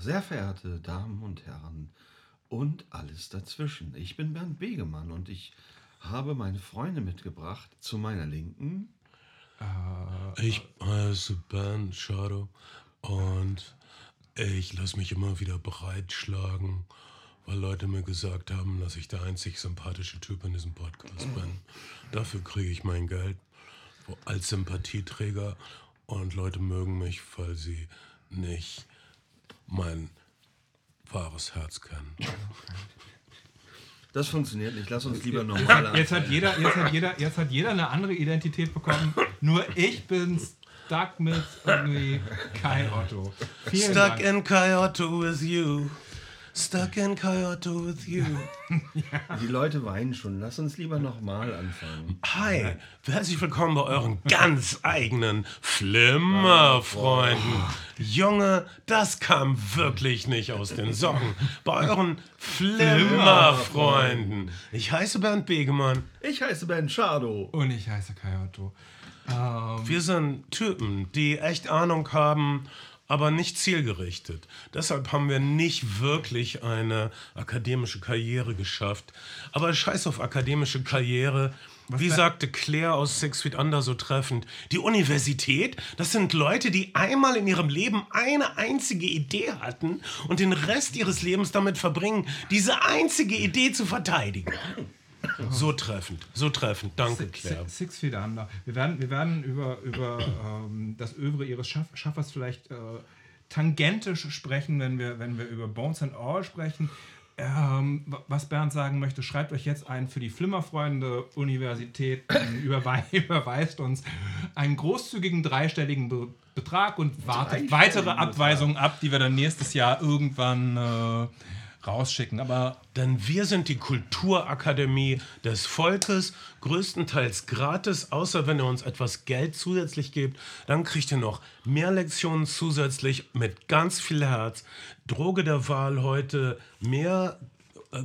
Sehr verehrte Damen und Herren und alles dazwischen. Ich bin Bernd Begemann und ich habe meine Freunde mitgebracht. Zu meiner Linken. Ich heiße Ben Shadow und ich lasse mich immer wieder breitschlagen, weil Leute mir gesagt haben, dass ich der einzig sympathische Typ in diesem Podcast bin. Dafür kriege ich mein Geld als Sympathieträger und Leute mögen mich, weil sie nicht mein wahres Herz kennen. Das funktioniert nicht. Lass uns lieber normal anfangen. Jetzt hat, jeder, jetzt, hat jeder, jetzt hat jeder eine andere Identität bekommen. Nur ich bin stuck mit irgendwie Kai Otto. Vielen Stuck Dank. in Kyoto with you. Stuck in Kyoto with you. Die Leute weinen schon. Lass uns lieber nochmal anfangen. Hi, herzlich willkommen bei euren ganz eigenen Flimmerfreunden. Junge, das kam wirklich nicht aus den Socken. Bei euren Flimmerfreunden. Ich heiße Bernd Begemann. Ich heiße Ben Shadow. Und ich heiße Kai Otto. Ähm, Wir sind Typen, die echt Ahnung haben, aber nicht zielgerichtet. Deshalb haben wir nicht wirklich eine akademische Karriere geschafft. Aber scheiß auf akademische Karriere. Wie sagte Claire aus Six Feet Under so treffend, die Universität, das sind Leute, die einmal in ihrem Leben eine einzige Idee hatten und den Rest ihres Lebens damit verbringen, diese einzige Idee zu verteidigen. So treffend, so treffend. Danke, Six, Claire. Six, Six Feet Under. Wir werden, wir werden über, über ähm, das Övre ihres Schaff, Schaffers vielleicht äh, tangentisch sprechen, wenn wir, wenn wir über Bones and All sprechen. Ähm, wa- was Bernd sagen möchte, schreibt euch jetzt ein für die Flimmerfreunde Universität, überwei überweist uns einen großzügigen dreistelligen Be Betrag und wartet weitere. Abweisungen ab, die wir dann nächstes Jahr irgendwann äh, rausschicken. Aber Denn wir sind die Kulturakademie des Volkes, größtenteils gratis, außer wenn ihr uns etwas Geld zusätzlich gebt. Dann kriegt ihr noch mehr Lektionen zusätzlich mit ganz viel Herz. Droge der Wahl heute mehr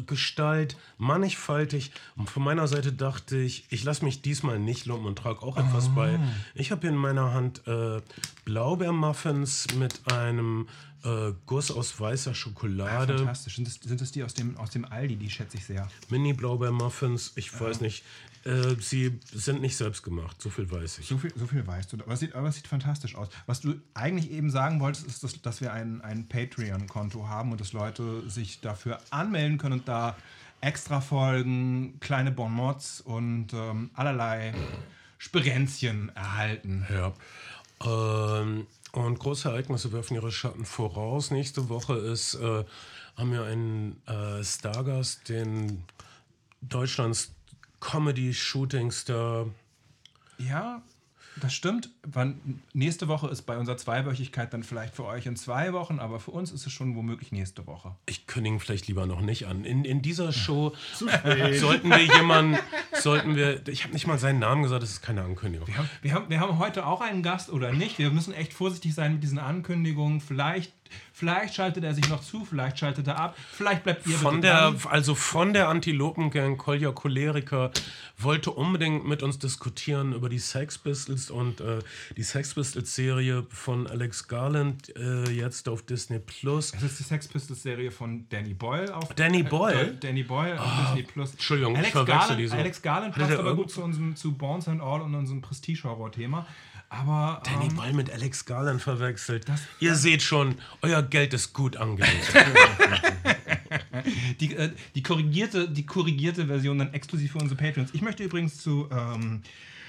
Gestalt, mannigfaltig. Und von meiner Seite dachte ich, ich lasse mich diesmal nicht lumpen und trage auch etwas bei. Ich habe hier in meiner Hand äh, Blaubeermuffins mit einem äh, Guss aus weißer Schokolade. fantastisch. Sind das, sind das die aus dem, aus dem Aldi? Die schätze ich sehr. Mini-Blaubeer-Muffins, ich weiß nicht. Äh, sie sind nicht selbst gemacht, so viel weiß ich. So viel, so viel weißt du. Aber es, sieht, aber es sieht fantastisch aus. Was du eigentlich eben sagen wolltest, ist, dass, dass wir ein, ein Patreon-Konto haben und dass Leute sich dafür anmelden können und da extra Folgen, kleine Bonmots und ähm, allerlei Sperenzchen erhalten. Ja. Ähm, und große Ereignisse werfen ihre Schatten voraus. Nächste Woche ist, äh, haben wir einen äh, Stargast, den Deutschlands Comedy-Shooting-Star. Ja, das stimmt. Wann, nächste Woche ist bei unserer Zweiwöchigkeit dann vielleicht für euch in zwei Wochen, aber für uns ist es schon womöglich nächste Woche. Ich kündige vielleicht lieber noch nicht an. In, in dieser Show sollten wir jemanden, sollten wir, ich habe nicht mal seinen Namen gesagt, das ist keine Ankündigung. Wir haben, wir, haben, wir haben heute auch einen Gast oder nicht. Wir müssen echt vorsichtig sein mit diesen Ankündigungen. Vielleicht, vielleicht schaltet er sich noch zu, vielleicht schaltet er ab, vielleicht bleibt ihr Von der, dran. also von der Antilopengang Kolja Choleriker wollte unbedingt mit uns diskutieren über die Sex Pistols und äh, die Sex Pistols Serie von Alex Garland äh, jetzt auf Disney Plus. Das ist die Sex Pistols Serie von Danny Boyle auf Danny Boyle? Äh, Danny Boyle auf Disney Plus. Entschuldigung, ich Alex verwechsel Garland, die so. Alex Garland passt aber gut zu unserem zu Bones and All und unserem Prestige-Horror-Thema. Aber Danny ähm, Boyle mit Alex Garland verwechselt. Ihr seht schon, euer Geld ist gut angelegt. die, äh, die, korrigierte, die korrigierte Version dann exklusiv für unsere Patreons. Ich möchte übrigens zu, ähm,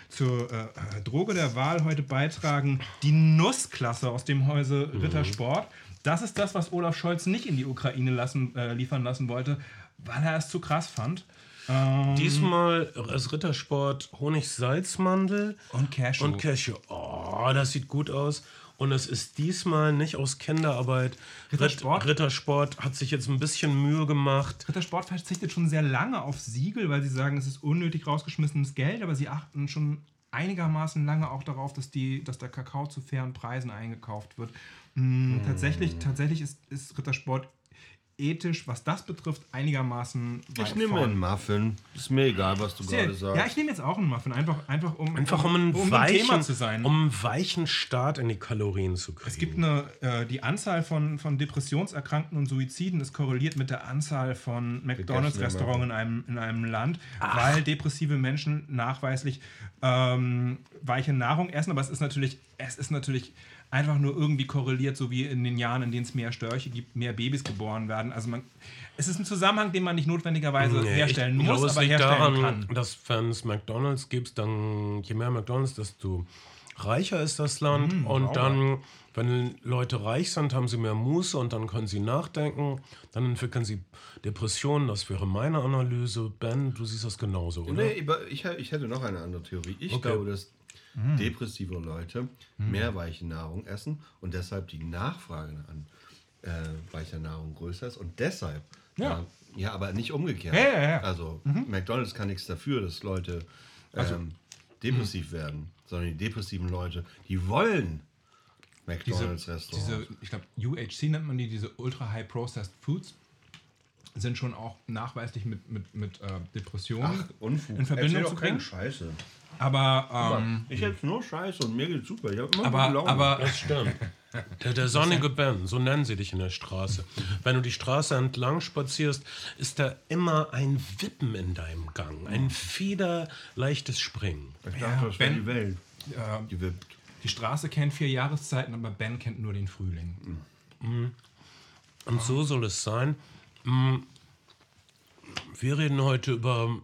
zur äh, äh, Droge der Wahl heute beitragen die Nussklasse aus dem Hause Rittersport. Das ist das, was Olaf Scholz nicht in die Ukraine lassen, äh, liefern lassen wollte, weil er es zu krass fand. Ähm, Diesmal als Rittersport Honig-Salzmandel und Cashew. und Cashew. Oh, das sieht gut aus. Und es ist diesmal nicht aus Kinderarbeit. Rittersport? Ritt- Rittersport hat sich jetzt ein bisschen Mühe gemacht. Rittersport verzichtet schon sehr lange auf Siegel, weil sie sagen, es ist unnötig rausgeschmissenes Geld, aber sie achten schon einigermaßen lange auch darauf, dass, die, dass der Kakao zu fairen Preisen eingekauft wird. Mm, Tatsächlich, tatsächlich ist, ist Rittersport ethisch, was das betrifft, einigermaßen Ich nehme vorn. einen Muffin. Ist mir egal, was du Sehr- gerade sagst. Ja, ich nehme jetzt auch einen Muffin, einfach, einfach um, Einfach um einen, um weichen, Thema zu sein. um einen weichen Start in die Kalorien zu kriegen. Es gibt eine, äh, die Anzahl von, von Depressionserkrankten und Suiziden ist korreliert mit der Anzahl von McDonalds-Restaurants in einem, in einem Land, weil depressive Menschen nachweislich ähm, weiche Nahrung essen. Aber es ist natürlich, es ist natürlich einfach nur irgendwie korreliert, so wie in den Jahren, in denen es mehr Störche gibt, mehr Babys geboren werden. Also man, es ist ein Zusammenhang, den man nicht notwendigerweise Nee, herstellen ich muss, glaube, aber herstellen daran, kann. dass wenn es McDonalds gibt, dann je mehr McDonalds, desto reicher ist das Land. und sauber. dann, wenn Leute reich sind, haben sie mehr Muße und dann können sie nachdenken. Dann entwickeln sie Depressionen. Das wäre meine Analyse. Ben, du siehst das genauso, oder? Nee, aber ich, ich hätte noch eine andere Theorie. Ich Okay. glaube, dass Hm. depressive Leute mehr weiche Nahrung essen und deshalb die Nachfrage an äh, weicher Nahrung größer ist und deshalb. Ja. Ja, ja aber nicht umgekehrt. Ja, ja, ja. Also McDonalds kann nichts dafür, dass Leute ähm, depressiv werden, sondern die depressiven Leute, die wollen Diese, McDonalds-Restaurants. diese, ich glaube, UHC nennt man die, diese Ultra High Processed Foods, sind schon auch nachweislich mit, mit, mit äh, Depressionen Ach, Unfug. in Verbindung zu bringen. Scheiße. Aber, ähm, Ich hätte nur Scheiße und mir geht's super. Ich hab immer aber, Laune. aber Das stimmt. Der, der sonnige Ben, so nennen sie dich in der Straße. Wenn du die Straße entlang spazierst, ist da immer ein Wippen in deinem Gang. Ein federleichtes Springen. ich dachte, Ja, das wäre Ben- die Welt. äh, Die wippt. die Straße kennt vier Jahreszeiten, aber Ben kennt nur den Frühling. Und so soll es sein. Mm, Wir reden heute über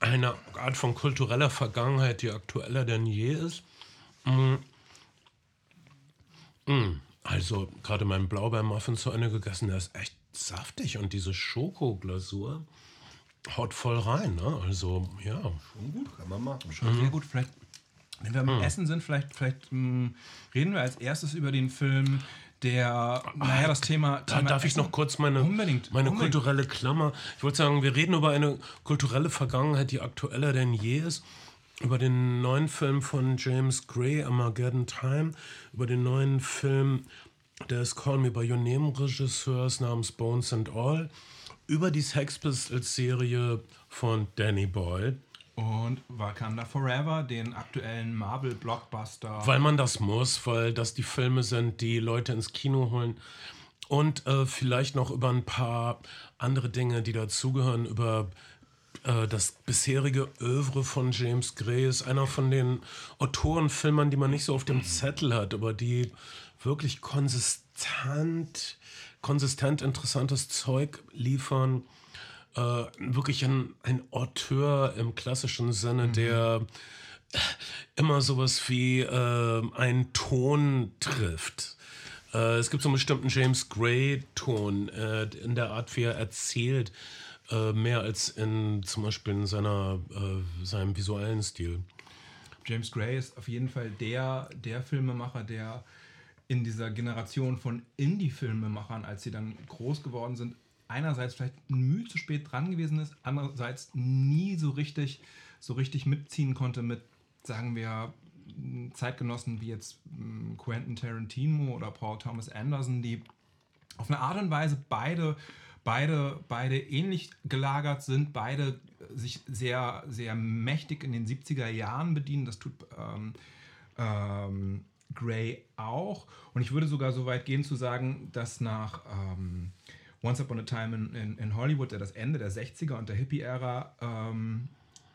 eine Art von kultureller Vergangenheit, die aktueller denn je ist. Mm. Mm. Also gerade meinen Blaubeermuffin zu Ende gegessen, der ist echt saftig und diese Schokoglasur haut voll rein. Ne? Also ja. Schon gut, kann man machen. Sehr gut, vielleicht, wenn wir am Essen sind, vielleicht, vielleicht mh, reden wir als erstes über den Film, der, naja, das Thema. Thema darf ich noch kurz meine, Unbedingt, meine unbedingt. kulturelle Klammer. Ich wollte sagen, wir reden über eine kulturelle Vergangenheit, die aktueller denn je ist. Über den neuen Film von James Gray, Armageddon Time. Über den neuen Film des Call Me By Your Name Regisseurs namens Bones and All. Über die Sex Pistols Serie von Danny Boyle. Und Wakanda Forever, den aktuellen Marvel-Blockbuster. Weil man das muss, weil das die Filme sind, die Leute ins Kino holen. Und äh, vielleicht noch über ein paar andere Dinge, die dazugehören, über äh, das bisherige Övre von James Gray ist einer von den Autorenfilmern, die man nicht so auf dem Zettel hat, aber die wirklich konsistent, konsistent interessantes Zeug liefern. Äh, wirklich ein, ein Auteur im klassischen Sinne, der immer sowas wie äh, einen Ton trifft. Äh, es gibt so einen bestimmten James Gray-Ton äh, in der Art, wie er erzählt, äh, mehr als in zum Beispiel in seiner, äh, seinem visuellen Stil. James Gray ist auf jeden Fall der, der Filmemacher, der in dieser Generation von Indie-Filmemachern, als sie dann groß geworden sind, einerseits vielleicht mühe zu spät dran gewesen ist, andererseits nie so richtig, so richtig mitziehen konnte mit, sagen wir, Zeitgenossen wie jetzt m, Quentin Tarantino oder Paul Thomas Anderson, die auf eine Art und Weise beide, beide, beide ähnlich gelagert sind, beide sich sehr, sehr mächtig in den 70er Jahren bedienen. Das tut ähm, ähm, Gray auch. Und ich würde sogar so weit gehen zu sagen, dass nach ähm, Once Upon a Time in, in, in Hollywood, der das Ende der 60er und der Hippie-Ära ähm,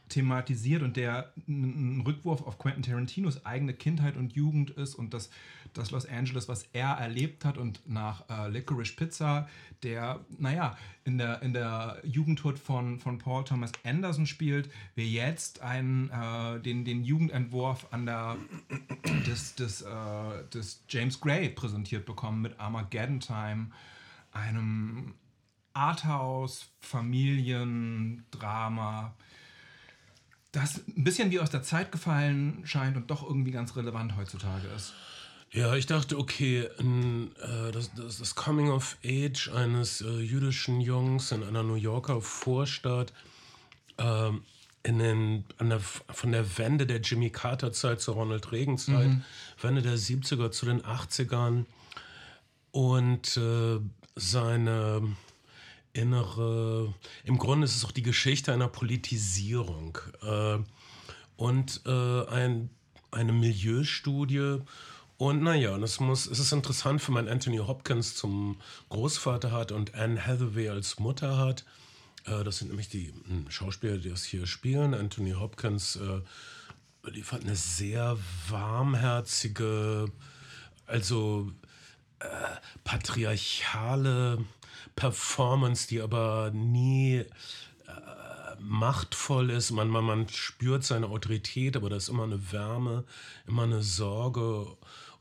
thematisiert und der ein Rückwurf auf Quentin Tarantinos eigene Kindheit und Jugend ist und das, das Los Angeles, was er erlebt hat und nach äh, Licorice Pizza, der, naja, in der, in der Jugendhood von, von Paul Thomas Anderson spielt, wir jetzt einen, äh, den, den Jugendentwurf an der, des, des, äh, des James Gray präsentiert bekommen mit Armageddon Time, einem Arthouse, Familiendrama, das ein bisschen wie aus der Zeit gefallen scheint und doch irgendwie ganz relevant heutzutage ist. Ja, ich dachte, okay, n, äh, das, das, das Coming of Age eines äh, jüdischen Jungs in einer New Yorker Vorstadt, ähm, in den, an der, von der Wende der Jimmy Carter-Zeit zur Ronald Reagan-Zeit, Wende der 70er zu den 80ern. und äh, seine innere, im Grunde ist es auch die Geschichte einer Politisierung äh, und äh, ein, eine Milieustudie. Und naja, das muss, es ist interessant, wenn man Anthony Hopkins zum Großvater hat und Anne Hathaway als Mutter hat. Äh, das sind nämlich die hm, Schauspieler, die das hier spielen. Anthony Hopkins äh, liefert eine sehr warmherzige, also äh, patriarchale Performance, die aber nie äh, machtvoll ist. Man, man, man spürt seine Autorität, aber da ist immer eine Wärme, immer eine Sorge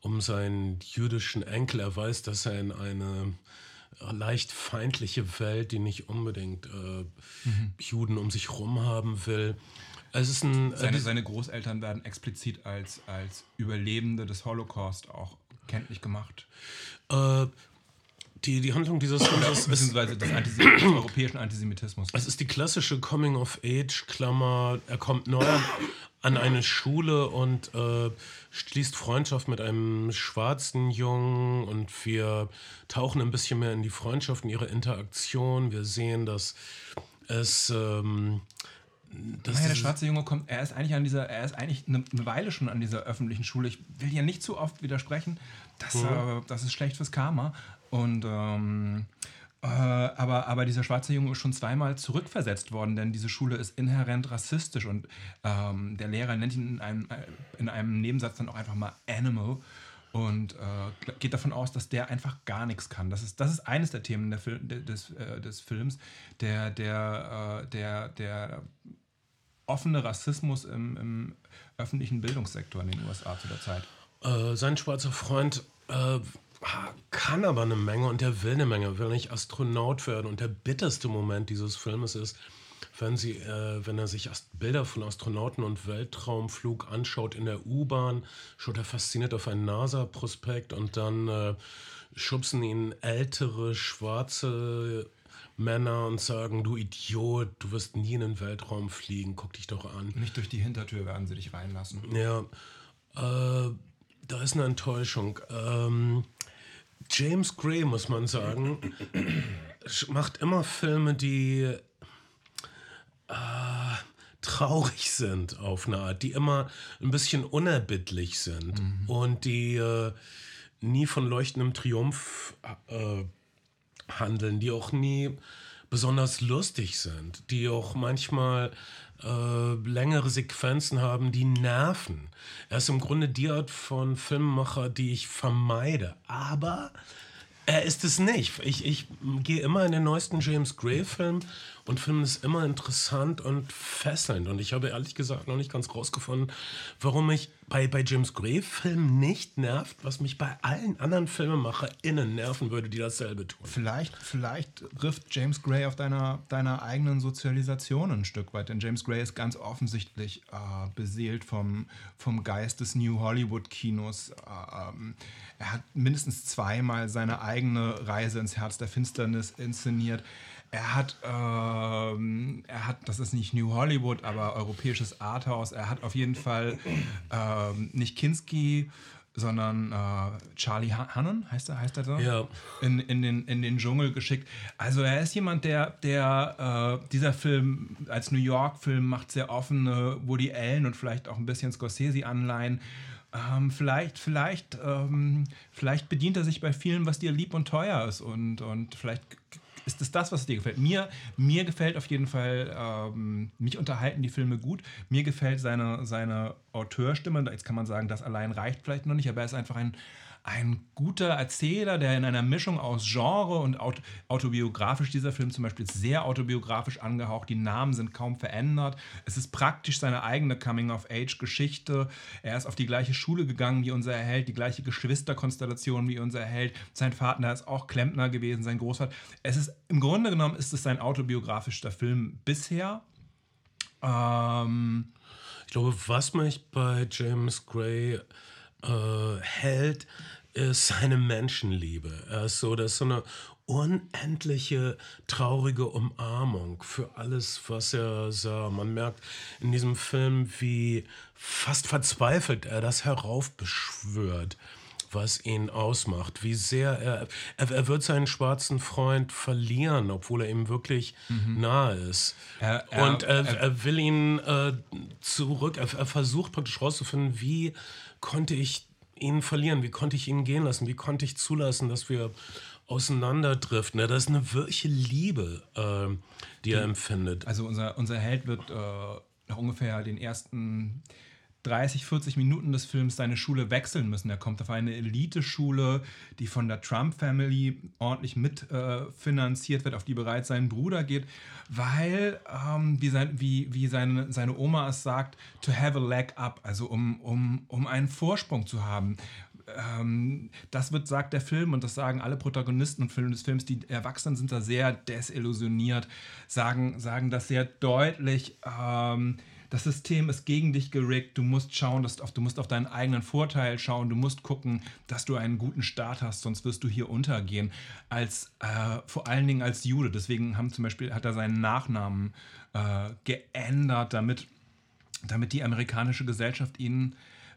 um seinen jüdischen Enkel. Er weiß, dass er in eine leicht feindliche Welt, die nicht unbedingt äh, mhm. Juden um sich herum haben will. Ein, äh, seine, seine Großeltern werden explizit als, als Überlebende des Holocaust auch kenntlich gemacht. Äh, die, die Handlung dieses Films ist. Beziehungsweise des, Antisem des europäischen Antisemitismus. Es ist die klassische Coming-of-Age-Klammer. Er kommt neu an eine Schule und äh, schließt Freundschaft mit einem schwarzen Jungen und wir tauchen ein bisschen mehr in die Freundschaft, in ihre Interaktion. Wir sehen, dass es. Ähm, das naja, der schwarze Junge kommt, er ist eigentlich an dieser, er ist eigentlich eine, eine, Weile schon an dieser öffentlichen Schule. Ich will ja nicht zu oft widersprechen, das, mhm. äh, das ist schlecht fürs Karma. Und ähm, äh, aber, aber dieser schwarze Junge ist schon zweimal zurückversetzt worden, denn diese Schule ist inhärent rassistisch und ähm, der Lehrer nennt ihn in einem, äh, in einem Nebensatz dann auch einfach mal Animal und äh, geht davon aus, dass der einfach gar nichts kann. Das ist, das ist eines der Themen der Fil des, äh, des Films, der, der, äh, der, der offene Rassismus im, im, öffentlichen Bildungssektor in den USA zu der Zeit. Äh, sein schwarzer Freund kann aber eine Menge und der will eine Menge, will nicht Astronaut werden. Und der bitterste Moment dieses Filmes ist, wenn, sie, äh, wenn er sich Bilder von Astronauten und Weltraumflug anschaut in der U-Bahn, schaut er fasziniert auf einen NASA-Prospekt und dann äh, schubsen ihn ältere, schwarze Männer und sagen, du Idiot, du wirst nie in den Weltraum fliegen, guck dich doch an. Nicht durch die Hintertür werden sie dich reinlassen. Ja, äh, da ist eine Enttäuschung. Ähm, James Gray, muss man sagen, macht immer Filme, die äh, traurig sind auf eine Art, die immer ein bisschen unerbittlich sind mhm. und die äh, nie von leuchtendem Triumph äh, handeln, die auch nie besonders lustig sind, die auch manchmal äh, längere Sequenzen haben, die nerven. Er ist im Grunde die Art von Filmemacher, die ich vermeide. Aber er ist es nicht. Ich, ich gehe immer in den neuesten James Gray-Film und finde es immer interessant und fesselnd. Und ich habe ehrlich gesagt noch nicht ganz rausgefunden, warum mich bei, bei James Gray-Filmen nicht nervt, was mich bei allen anderen FilmemacherInnen nerven würde, die dasselbe tun. Vielleicht, vielleicht trifft James Gray auf deiner, deiner eigenen Sozialisation ein Stück weit. Denn James Gray ist ganz offensichtlich äh, beseelt vom, vom Geist des New Hollywood-Kinos. Äh, ähm, er hat mindestens zweimal seine eigene Reise ins Herz der Finsternis inszeniert. Er hat, ähm, er hat, das ist nicht New Hollywood, aber europäisches Arthouse. Er hat auf jeden Fall ähm, nicht Kinski, sondern äh, Charlie Hannon, heißt er, heißt er so? Ja. In, in, den, in den Dschungel geschickt. Also er ist jemand, der, der äh, dieser Film als New York-Film macht sehr offene Woody Allen und vielleicht auch ein bisschen Scorsese-Anleihen. Ähm, vielleicht, vielleicht, ähm, vielleicht bedient er sich bei vielen, was dir lieb und teuer ist und, und vielleicht ist es das, was dir gefällt? Mir, mir gefällt auf jeden Fall, ähm, mich unterhalten die Filme gut. Mir gefällt seine, seine Auteurstimme. Jetzt kann man sagen, das allein reicht vielleicht noch nicht, aber er ist einfach ein ein guter Erzähler, der in einer Mischung aus Genre und autobiografisch, dieser Film zum Beispiel ist sehr autobiografisch angehaucht, die Namen sind kaum verändert. Es ist praktisch seine eigene Coming-of-Age-Geschichte. Er ist auf die gleiche Schule gegangen wie unser Erheld, die gleiche Geschwisterkonstellation wie unser Erheld. Sein Vater ist auch Klempner gewesen, sein Großvater. Es ist im Grunde genommen ist es sein autobiografischer Film bisher. Ähm, ich glaube, was mich bei James Gray äh, hält, ist seine Menschenliebe. Er ist so, das ist so eine unendliche traurige Umarmung für alles, was er sah. Man merkt in diesem Film, wie fast verzweifelt er das heraufbeschwört. was ihn ausmacht, wie sehr er, er, er wird seinen schwarzen Freund verlieren, obwohl er ihm wirklich mhm. nahe ist. Er, er, und er, will ihn äh, zurück, er, versucht praktisch rauszufinden, wie konnte ich ihn verlieren, wie konnte ich ihn gehen lassen, wie konnte ich zulassen, dass wir auseinanderdriften. Ja, das ist eine wirkliche Liebe, äh, die er empfindet. Also unser, unser Held wird äh, nach ungefähr den ersten 30, 40 Minuten des Films seine Schule wechseln müssen. Er kommt auf eine Eliteschule, die von der Trump-Family ordentlich mitfinanziert äh, wird, auf die bereits sein Bruder geht, weil, ähm, wie, sein, wie, wie seine, seine Oma es sagt, to have a leg up, also um, um, um einen Vorsprung zu haben. Ähm, das wird, sagt der Film, und das sagen alle Protagonisten des Films, die Erwachsenen sind da sehr desillusioniert, sagen, sagen das sehr deutlich. Ähm, das System ist gegen dich gerickt. Du musst schauen, dass du musst auf deinen eigenen Vorteil schauen. Du musst gucken, dass du einen guten Start hast, sonst wirst du hier untergehen. Als äh, vor allen Dingen als Jude. Deswegen haben zum Beispiel hat er seinen Nachnamen äh, geändert, damit, damit die amerikanische Gesellschaft ihn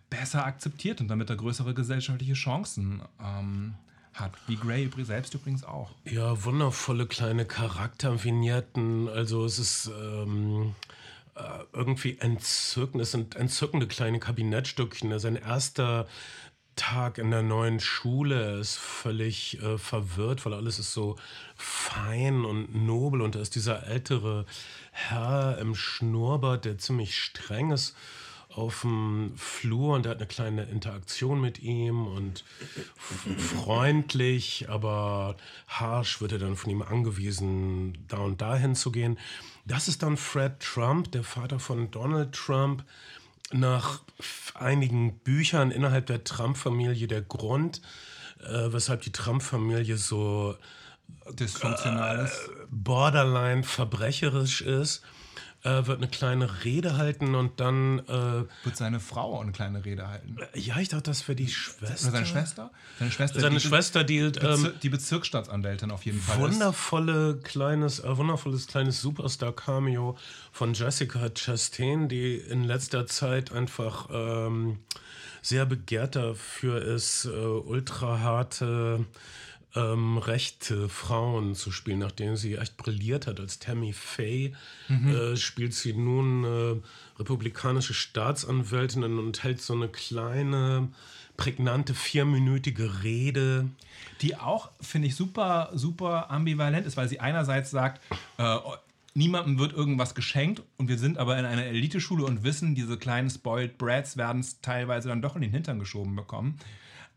besser akzeptiert und damit er größere gesellschaftliche Chancen ähm, hat. Wie Gray selbst übrigens auch. Ja, wundervolle kleine Charaktervignetten. Also es ist ähm, äh, irgendwie entzückend. Es sind entzückende kleine Kabinettstückchen. Sein erster Tag in der neuen Schule er ist völlig äh, verwirrt, weil alles ist so fein und nobel und da ist dieser ältere Herr im Schnurrbart, der ziemlich streng ist auf dem Flur und der hat eine kleine Interaktion mit ihm und freundlich, aber harsch wird er dann von ihm angewiesen, da und dahin zu gehen. Das ist dann Fred Trump, der Vater von Donald Trump. Nach einigen Büchern innerhalb der Trump-Familie der Grund, äh, weshalb die Trump-Familie so dysfunktional ist, äh, borderline verbrecherisch ist äh, wird eine kleine Rede halten und dann. Äh, wird seine Frau auch eine kleine Rede halten? Äh, ja, ich dachte, das wäre die Schwester. Oder seine Schwester? Seine Schwester, seine die, Schwester, die. Ähm, die Bezirksstaatsanwältin auf jeden Fall. Wundervolle kleines, äh, wundervolles kleines Superstar-Cameo von Jessica Chastain, die in letzter Zeit einfach. Ähm, sehr begehrt dafür ist, äh, ultra harte ähm, rechte Frauen zu spielen, nachdem sie echt brilliert hat als Tammy Faye, mhm. äh, spielt sie nun äh, republikanische Staatsanwältin und hält so eine kleine, prägnante, vierminütige Rede. Die auch, finde ich, super, super ambivalent ist, weil sie einerseits sagt, äh, niemandem wird irgendwas geschenkt und wir sind aber in einer Eliteschule und wissen, diese kleinen Spoiled Brats werden es teilweise dann doch in den Hintern geschoben bekommen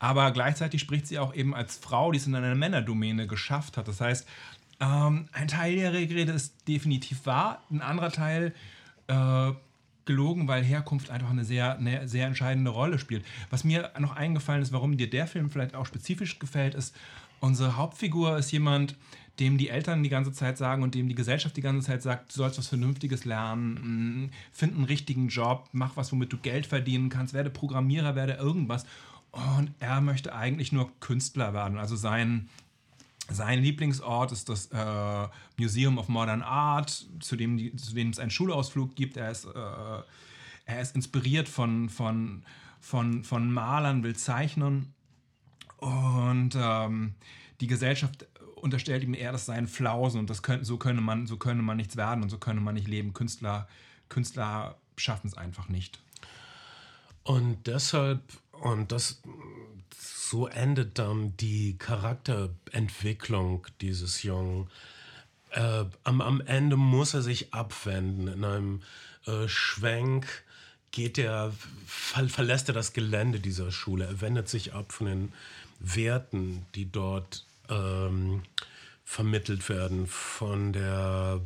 aber gleichzeitig spricht sie auch eben als Frau, die es in einer Männerdomäne geschafft hat. Das heißt, ähm, ein Teil der Rede ist definitiv wahr, ein anderer Teil äh, gelogen, weil Herkunft einfach eine sehr, eine sehr entscheidende Rolle spielt. Was mir noch eingefallen ist, warum dir der Film vielleicht auch spezifisch gefällt, ist, unsere Hauptfigur ist jemand, dem die Eltern die ganze Zeit sagen und dem die Gesellschaft die ganze Zeit sagt, du sollst was Vernünftiges lernen, mm, find einen richtigen Job, mach was, womit du Geld verdienen kannst, werde Programmierer, werde irgendwas. Und er möchte eigentlich nur Künstler werden. Also sein, sein Lieblingsort ist das äh, Museum of Modern Art, zu dem, die, zu dem es einen Schulausflug gibt. Er ist, äh, er ist inspiriert von, von, von, von Malern, will zeichnen. Und ähm, die Gesellschaft unterstellt ihm eher, das seien Flausen und das könnt, so, könne man, so könne man nichts werden und so könne man nicht leben. Künstler, Künstler schaffen es einfach nicht. Und deshalb und das so endet dann die Charakterentwicklung dieses Jungen. Äh, am, am Ende muss er sich abwenden. In einem äh, Schwenk geht er, ver verlässt er das Gelände dieser Schule. Er wendet sich ab von den Werten, die dort ähm, vermittelt werden, von der,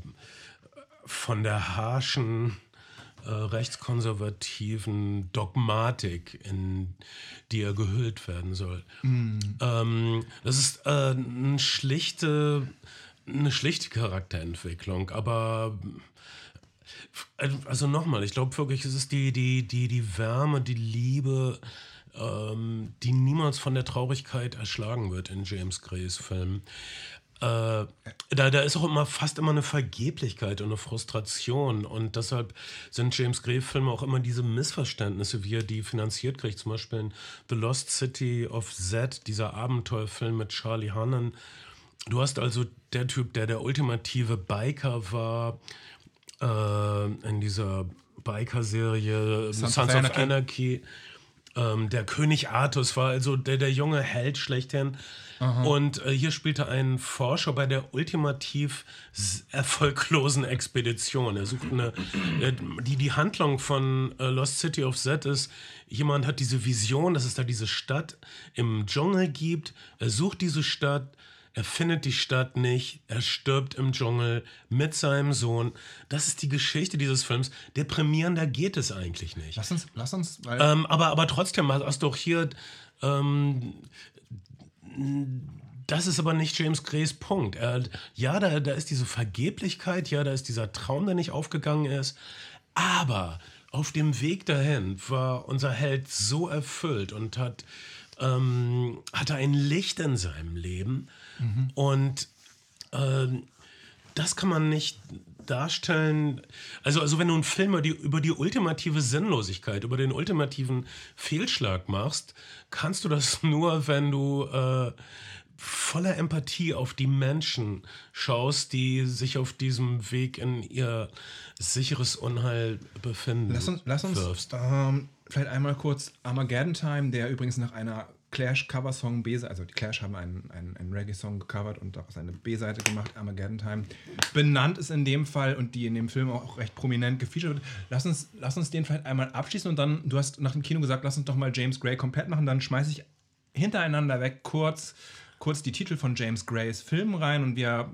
von der harschen äh, rechtskonservativen Dogmatik, in die er gehüllt werden soll. Mm. Ähm, das ist äh, eine, schlichte, eine schlichte Charakterentwicklung, aber äh, also nochmal, ich glaube wirklich, es ist die, die, die, die Wärme, die Liebe, ähm, die niemals von der Traurigkeit erschlagen wird in James Grays Film. Äh, da, da ist auch immer fast immer eine Vergeblichkeit und eine Frustration. Und deshalb sind James Gray-Filme auch immer diese Missverständnisse, wie er die finanziert kriegt. Zum Beispiel in The Lost City of Z, dieser Abenteuerfilm mit Charlie Hannon. Du hast also der Typ, der der ultimative Biker war, äh, in dieser Biker-Serie Sons, Sons, of Anarchy. Anarchy. Ähm, der König Artus war also der, der junge Held schlechthin. Aha. Und äh, hier spielte ein Forscher bei der ultimativ erfolglosen Expedition. Er sucht eine, äh, die, die Handlung von äh, Lost City of Z ist, jemand hat diese Vision, dass es da diese Stadt im Dschungel gibt. Er sucht diese Stadt, er findet die Stadt nicht, er stirbt im Dschungel mit seinem Sohn. Das ist die Geschichte dieses Films. Deprimierender geht es eigentlich nicht. Lass uns, lass uns. Ähm, aber, aber trotzdem hast du auch hier. Ähm, das ist aber nicht James Grays Punkt. Er, ja, da, da ist diese Vergeblichkeit, ja, da ist dieser Traum, der nicht aufgegangen ist. Aber auf dem Weg dahin war unser Held so erfüllt und hat, ähm, hatte ein Licht in seinem Leben Mhm. Und äh, das kann man nicht darstellen. Also, also wenn du einen Film über die, über die ultimative Sinnlosigkeit, über den ultimativen Fehlschlag machst, kannst du das nur, wenn du äh, voller Empathie auf die Menschen schaust, die sich auf diesem Weg in ihr sicheres Unheil befinden. Lass uns, lass uns ähm, vielleicht einmal kurz Armageddon Time, der übrigens nach einer Clash-Cover-Song B-Seite, also die Clash haben einen, einen, einen Reggae-Song gecovert und daraus eine B-Seite gemacht, Armageddon Time. Benannt ist in dem Fall und die in dem Film auch recht prominent gefeatured wird. Lass uns, lass uns den vielleicht einmal abschließen und dann, du hast nach dem Kino gesagt, lass uns doch mal James Gray komplett machen, dann schmeiße ich hintereinander weg kurz, kurz die Titel von James Grays Filmen rein und wir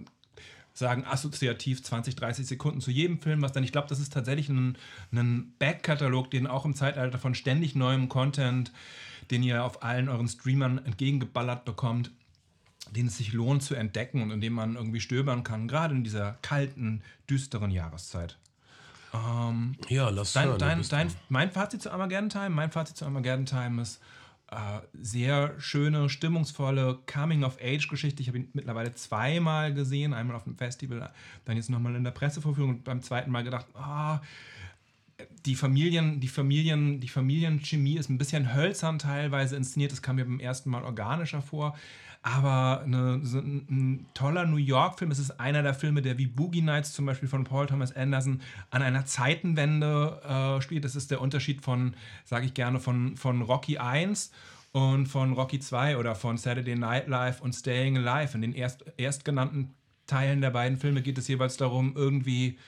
sagen assoziativ 20, 30 Sekunden zu jedem Film, was dann, ich glaube, das ist tatsächlich ein, ein Backkatalog, den auch im Zeitalter von ständig neuem Content den ihr auf allen euren Streamern entgegengeballert bekommt, den es sich lohnt zu entdecken und in dem man irgendwie stöbern kann, gerade in dieser kalten, düsteren Jahreszeit. Ähm, ja, lass dein, hören, dein, dein, Mein Fazit zu Armageddon Time, mein Fazit zu Armageddon Time ist äh, sehr schöne, stimmungsvolle Coming-of-Age-Geschichte. Ich habe ihn mittlerweile zweimal gesehen, einmal auf dem Festival, dann jetzt nochmal in der Pressevorführung und beim zweiten Mal gedacht, ah, oh, die Familien, die Familien, die Familienchemie ist ein bisschen hölzern teilweise inszeniert. Das kam mir beim ersten Mal organischer vor. Aber eine, so ein, ein, toller New York-Film. Es ist einer der Filme, der wie Boogie Nights zum Beispiel von Paul Thomas Anderson an einer Zeitenwende äh, spielt. Das ist der Unterschied von, sage ich gerne, von, von Rocky 1 und von Rocky 2 oder von Saturday Night Live und Staying Alive. In den erst, erstgenannten Teilen der beiden Filme geht es jeweils darum, irgendwie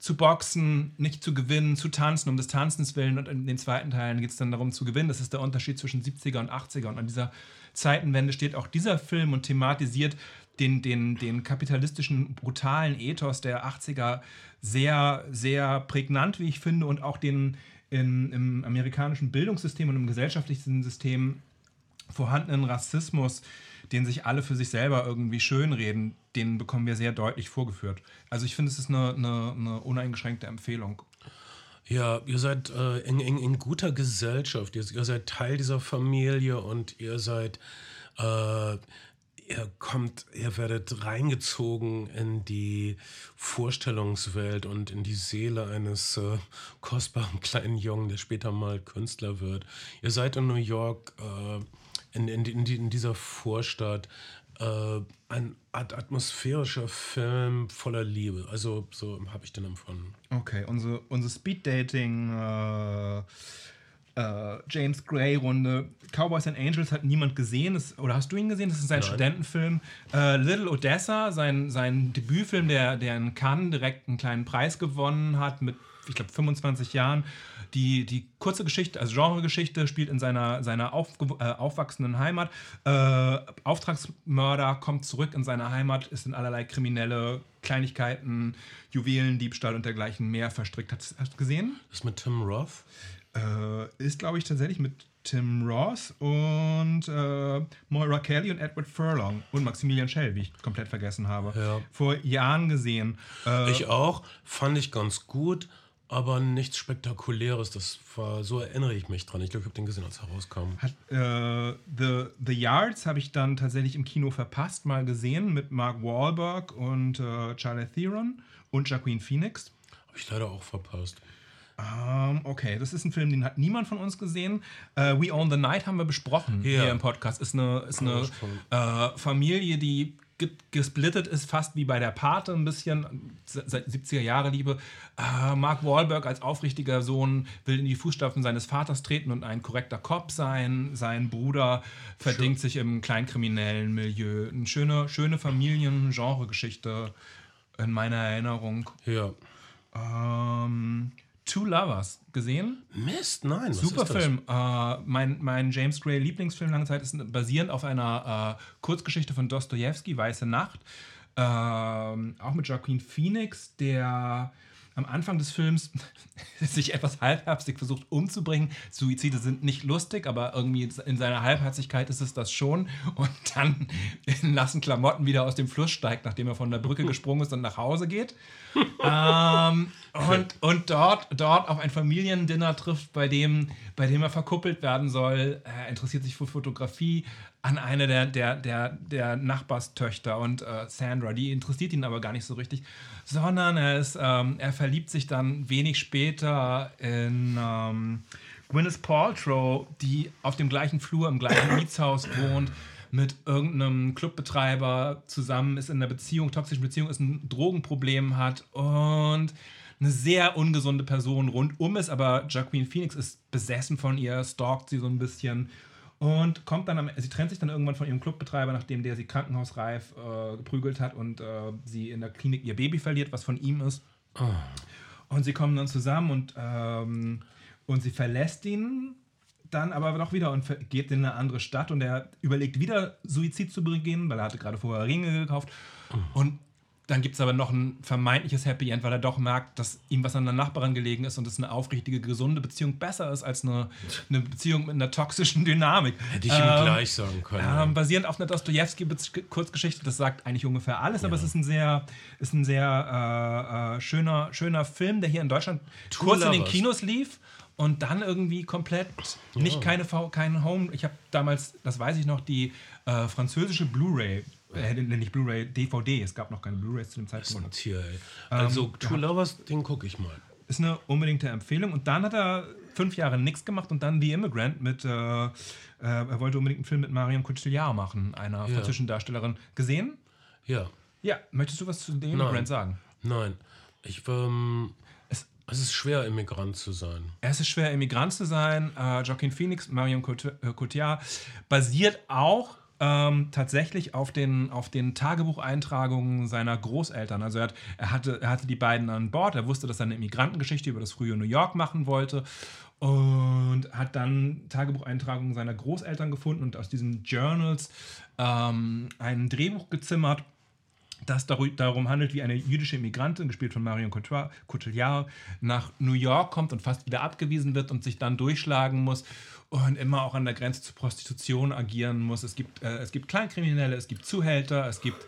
zu boxen, nicht zu gewinnen, zu tanzen, um des Tanzens willen. Und in den zweiten Teilen geht es dann darum zu gewinnen. Das ist der Unterschied zwischen 70er und 80er. Und an dieser Zeitenwende steht auch dieser Film und thematisiert den, den, den kapitalistischen, brutalen Ethos der 80er sehr, sehr prägnant, wie ich finde, und auch den in, im amerikanischen Bildungssystem und im gesellschaftlichen System vorhandenen Rassismus den sich alle für sich selber irgendwie schönreden, den bekommen wir sehr deutlich vorgeführt. Also ich finde, es ist eine, eine, eine uneingeschränkte Empfehlung. Ja, ihr seid äh, in, in, in, guter Gesellschaft. Ihr, ihr, seid Teil dieser Familie und ihr seid, äh, ihr kommt, ihr werdet reingezogen in die Vorstellungswelt und in die Seele eines äh, kostbaren kleinen Jungen, der später mal Künstler wird. Ihr seid in New York äh, in, in, in, in dieser Vorstadt äh, ein atmosphärischer Film voller Liebe. Also so habe ich den empfunden. Okay, unsere, unsere Speed-Dating äh, äh, James Gray-Runde. Cowboys and Angels hat niemand gesehen. Das, oder hast du ihn gesehen? Das ist sein Nein. Studentenfilm. Äh, Little Odessa, sein, sein Debütfilm, der, der in Cannes direkt einen kleinen Preis gewonnen hat mit, ich glaube, 25 Jahren. Die, die kurze Geschichte, also Genregeschichte, spielt in seiner, seiner auf, äh, aufwachsenden Heimat. Äh, Auftragsmörder kommt zurück in seine Heimat, ist in allerlei kriminelle Kleinigkeiten, Juwelen, Diebstahl und dergleichen mehr verstrickt. Hast, du gesehen? Das ist mit Tim Roth? Äh, ist, glaube ich, tatsächlich mit Tim Roth und äh, Moira Kelly und Edward Furlong und Maximilian Schell, wie ich komplett vergessen habe. Ja. Vor Jahren gesehen. Äh, ich auch, fand ich ganz gut aber nichts Spektakuläres. Das war, so erinnere ich mich dran. Ich glaube, ich habe den gesehen, als er rauskam. Hat, äh, The, The Yards habe ich dann tatsächlich im Kino verpasst, mal gesehen mit Mark Wahlberg und äh, Charlie Theron und Joaquin Phoenix. Habe ich leider auch verpasst. Ähm, okay, das ist ein Film, den hat niemand von uns gesehen. Äh, We Own the Night haben wir besprochen Ja. hier im Podcast. Ist eine, ist eine äh, Familie, die gesplittet ist, fast wie bei der Pate ein bisschen, se- seit 70er Jahre Liebe. Äh, Mark Wahlberg als aufrichtiger Sohn will in die Fußstapfen seines Vaters treten und ein korrekter Cop sein. Sein Bruder verdingt sich im kleinkriminellen Milieu. Eine schöne, schöne Familien-Genre-Geschichte in meiner Erinnerung. Ja. Ähm, Two Lovers gesehen? Mist, nein. Was Super? Film. Äh, mein, mein James Gray Lieblingsfilm lange Zeit ist basierend auf einer äh, Kurzgeschichte von Dostoevsky, Weiße Nacht. Ähm, auch mit Joaquin Phoenix, der am Anfang des Films sich etwas halbherzig versucht umzubringen. Suizide sind nicht lustig, aber irgendwie in seiner Halbherzigkeit ist es das schon. Und dann in nassen Klamotten wieder aus dem Fluss steigt, nachdem er von der Brücke gesprungen ist und nach Hause geht. ähm, und und dort, dort auf ein Familiendinner trifft, bei dem, bei dem er verkuppelt werden soll. Er interessiert sich für Fotografie an eine der, der, der, der Nachbarstöchter und äh, Sandra, die interessiert ihn aber gar nicht so richtig, sondern er, ist, ähm, er verliebt sich dann wenig später in ähm, Gwyneth Paltrow, die auf dem gleichen Flur im gleichen Mietshaus wohnt mit irgendeinem Clubbetreiber zusammen ist in einer Beziehung, toxischen Beziehung ist, ein Drogenproblem hat und eine sehr ungesunde Person rundum ist, aber Jacqueline Phoenix ist besessen von ihr, stalkt sie so ein bisschen und kommt dann am, sie trennt sich dann irgendwann von ihrem Clubbetreiber, nachdem der sie krankenhausreif äh, geprügelt hat und äh, sie in der Klinik ihr Baby verliert, was von ihm ist. Und sie kommen dann zusammen und, ähm, und sie verlässt ihn dann aber doch wieder und geht in eine andere Stadt und er überlegt wieder Suizid zu begehen, weil er hatte gerade vorher Ringe gekauft. Und dann gibt es aber noch ein vermeintliches Happy End, weil er doch merkt, dass ihm was an der Nachbarin gelegen ist und dass eine aufrichtige, gesunde Beziehung besser ist als eine, eine Beziehung mit einer toxischen Dynamik. Hätte ich ihm Ähm, gleich sagen können. ähm, basierend auf einer Dostoevsky-Kurzgeschichte, das sagt eigentlich ungefähr alles, aber es ist ein sehr, ist ein sehr äh, äh, schöner, schöner Film, der hier in Deutschland Two kurz in den. Kinos lief und dann irgendwie komplett nicht keine, V- kein Home. Ich habe damals, das weiß ich noch, die äh, französische Blu-ray, äh, nicht Blu-ray, DVD, es gab noch keine Blu-rays zu dem Das ist Zeitpunkt. ein Tier, ey. Also, Two Lovers, den gucke ich mal. Ist eine unbedingte Empfehlung. Und dann hat er fünf Jahre nichts gemacht und dann The Immigrant mit, äh, äh, er wollte unbedingt einen Film mit Marion Cotillard machen, einer Ja. französischen Darstellerin. Gesehen? Ja. Ja, möchtest du was zu The Immigrant Nein. sagen? Nein. Ich, ähm, Es- es ist schwer, Immigrant zu sein. Es ist schwer, Immigrant zu sein. Äh, Joaquin Phoenix, Marion äh, Cotillard, basiert auch ähm, tatsächlich auf den, auf den Tagebucheintragungen seiner Großeltern. Also er, hat, er, hatte, er hatte die beiden an Bord. Er wusste, dass er eine Immigrantengeschichte über das frühe New York machen wollte und hat dann Tagebucheintragungen seiner Großeltern gefunden und aus diesen Journals ähm, ein Drehbuch gezimmert das daru- darum handelt, wie eine jüdische Immigrantin, gespielt von Marion Cotillard, nach New York kommt und fast wieder abgewiesen wird und sich dann durchschlagen muss und immer auch an der Grenze zur Prostitution agieren muss. Es gibt, äh, es gibt Kleinkriminelle, es gibt Zuhälter, es gibt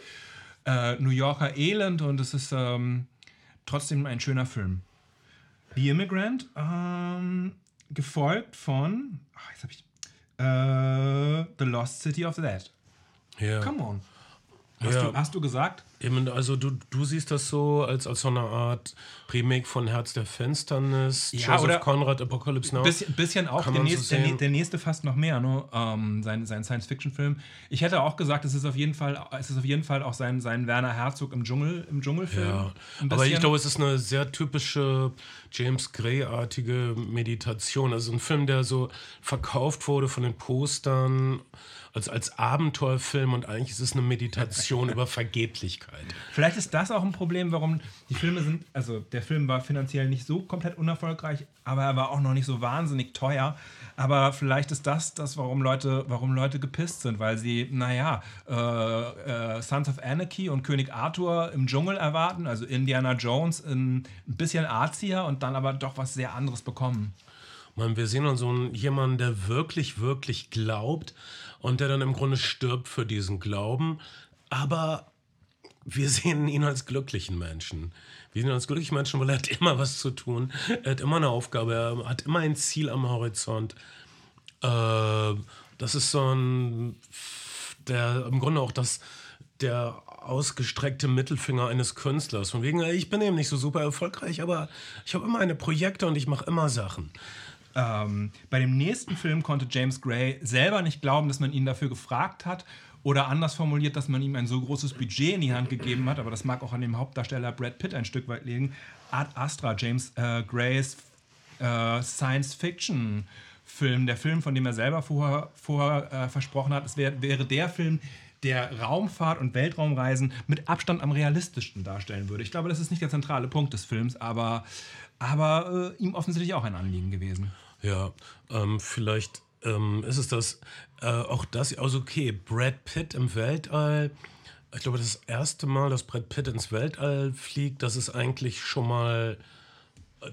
äh, New Yorker Elend und es ist ähm, trotzdem ein schöner Film. The Immigrant, ähm, gefolgt von, ach, jetzt habe ich, äh, The Lost City of the Dead. Ja. Come on. Hast, Ja. du, hast du gesagt? Eben, also du, du siehst das so als, als so eine Art Remake von Herz der Finsternis, Ja, Joseph oder- Conrad, Apocalypse Now. Bisschen, bisschen auch. Der man so nächste, der, der nächste fast noch mehr, ne? Ähm, sein, sein Science-Fiction-Film. Ich hätte auch gesagt, es ist auf jeden Fall, es ist auf jeden Fall auch sein, sein Werner Herzog im Dschungel, im Dschungelfilm. Ja, aber ich glaube, es ist eine sehr typische James Gray-artige Meditation. Also ein Film, der so verkauft wurde von den Postern als, als Abenteuerfilm und eigentlich ist es eine Meditation über Vergeblichkeit. Vielleicht ist das auch ein Problem, warum die Filme sind. Also, der Film war finanziell nicht so komplett unerfolgreich, aber er war auch noch nicht so wahnsinnig teuer. Aber vielleicht ist das das, warum Leute, warum Leute gepisst sind, weil sie, naja, äh, äh, Sons of Anarchy und König Arthur im Dschungel erwarten, also Indiana Jones in, ein bisschen arzier und dann aber doch was sehr anderes bekommen. Man, wir sehen dann so einen, jemanden, der wirklich, wirklich glaubt und der dann im Grunde stirbt für diesen Glauben. Aber wir sehen ihn als glücklichen Menschen. Wir sehen ihn als glücklichen Menschen, weil er hat immer was zu tun. Er hat immer eine Aufgabe. Er hat immer ein Ziel am Horizont. Äh, das ist so ein, der im Grunde auch das, der ausgestreckte Mittelfinger eines Künstlers. Von wegen, ich bin eben nicht so super erfolgreich, aber ich habe immer eine Projekte und ich mache immer Sachen. Ähm, bei dem nächsten Film konnte James Gray selber nicht glauben, dass man ihn dafür gefragt hat. Oder anders formuliert, dass man ihm ein so großes Budget in die Hand gegeben hat, aber das mag auch an dem Hauptdarsteller Brad Pitt ein Stück weit liegen. Ad Astra, James äh, Grays äh, Science-Fiction-Film, der Film, von dem er selber vorher, vorher äh, versprochen hat, es wär, wäre der Film, der Raumfahrt und Weltraumreisen mit Abstand am realistischsten darstellen würde. Ich glaube, das ist nicht der zentrale Punkt des Films, aber, aber äh, ihm offensichtlich auch ein Anliegen gewesen. Ja, ähm, vielleicht ähm, ist es das, äh, auch das, also okay, Brad Pitt im Weltall. Ich glaube, das erste Mal, dass Brad Pitt ins Weltall fliegt, das ist eigentlich schon mal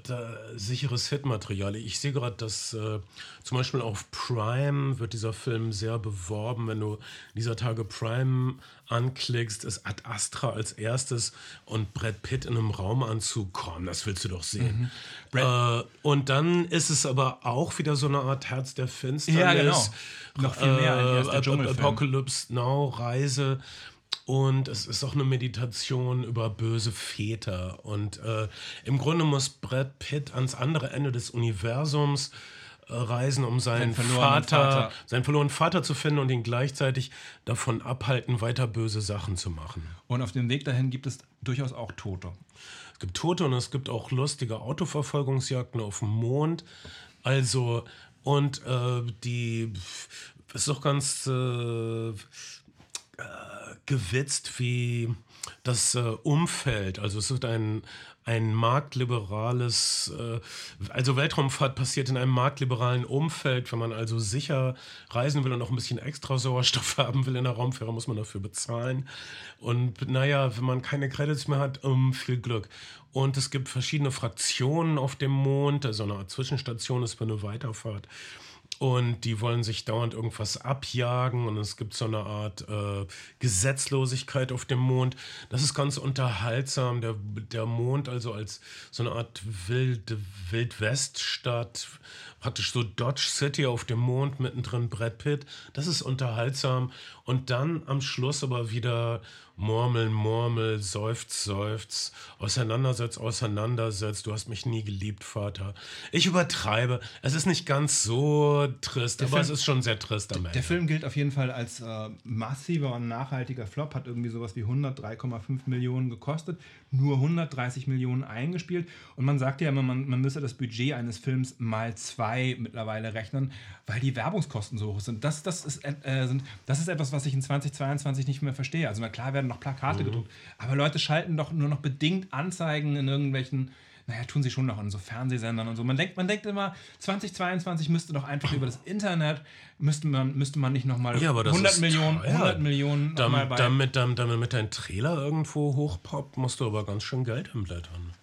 da, sicheres Hitmaterial. Ich sehe gerade, dass äh, zum Beispiel auf Prime wird dieser Film sehr beworben. Wenn du dieser Tage Prime anklickst, ist Ad Astra als erstes und Brad Pitt in einem Raumanzug. Komm, das willst du doch sehen. Mhm. Äh, und dann ist es aber auch wieder so eine Art Herz der Finsternis. Ja, genau. Noch viel mehr als der äh, Dschungelfilm. Apocalypse Now, Reise. Und es ist auch eine Meditation über böse Väter. Und äh, im Grunde muss Brad Pitt ans andere Ende des Universums äh, reisen, um seinen Vater, Vater. seinen verlorenen Vater zu finden und ihn gleichzeitig davon abhalten, weiter böse Sachen zu machen. Und auf dem Weg dahin gibt es durchaus auch Tote. Es gibt Tote und es gibt auch lustige Autoverfolgungsjagden auf dem Mond. Also, und äh, die ist doch ganz äh, äh, gewitzt, wie das äh, Umfeld, also es wird ein, ein marktliberales, äh, also Weltraumfahrt passiert in einem marktliberalen Umfeld. Wenn man also sicher reisen will und auch ein bisschen extra Sauerstoff haben will in der Raumfähre, muss man dafür bezahlen. Und naja, wenn man keine Credits mehr hat, um, viel Glück. Und es gibt verschiedene Fraktionen auf dem Mond, also eine Art Zwischenstation ist für eine Weiterfahrt. Und die wollen sich dauernd irgendwas abjagen und es gibt so eine Art äh, Gesetzlosigkeit auf dem Mond. Das ist ganz unterhaltsam. Der, der Mond also als so eine Art wilde Wildweststadt, praktisch so Dodge City auf dem Mond, mittendrin Brad Pitt. Das ist unterhaltsam. Und dann am Schluss aber wieder Murmel, Murmel, Seufz, Seufz, Auseinandersetz, Auseinandersetz. Du hast mich nie geliebt, Vater. Ich übertreibe. Es ist nicht ganz so trist, aber Film- es ist schon sehr trist am Der Ende. Film gilt auf jeden Fall als äh, massiver und nachhaltiger Flop, hat irgendwie sowas wie 103,5 Millionen gekostet, nur 130 Millionen eingespielt. Und man sagt ja immer, man, man müsse das Budget eines Films mal zwei mittlerweile rechnen, weil die Werbungskosten so hoch sind. Das, das, ist, äh, sind, das ist etwas, was ich in 2022 nicht mehr verstehe. Also na klar werden noch Plakate gedruckt, aber Leute schalten doch nur noch bedingt Anzeigen in irgendwelchen naja, tun sie schon noch in so Fernsehsendern und so. Man denkt, man denkt immer, 2022 müsste doch einfach über das Internet, müsste man, müsste man nicht nochmal Ja, aber das 100 ist Millionen, teuer. 100 Millionen noch mal Damit, bei... damit, damit, damit dein Trailer irgendwo hochpoppt, musst du aber ganz schön Geld hinblättern.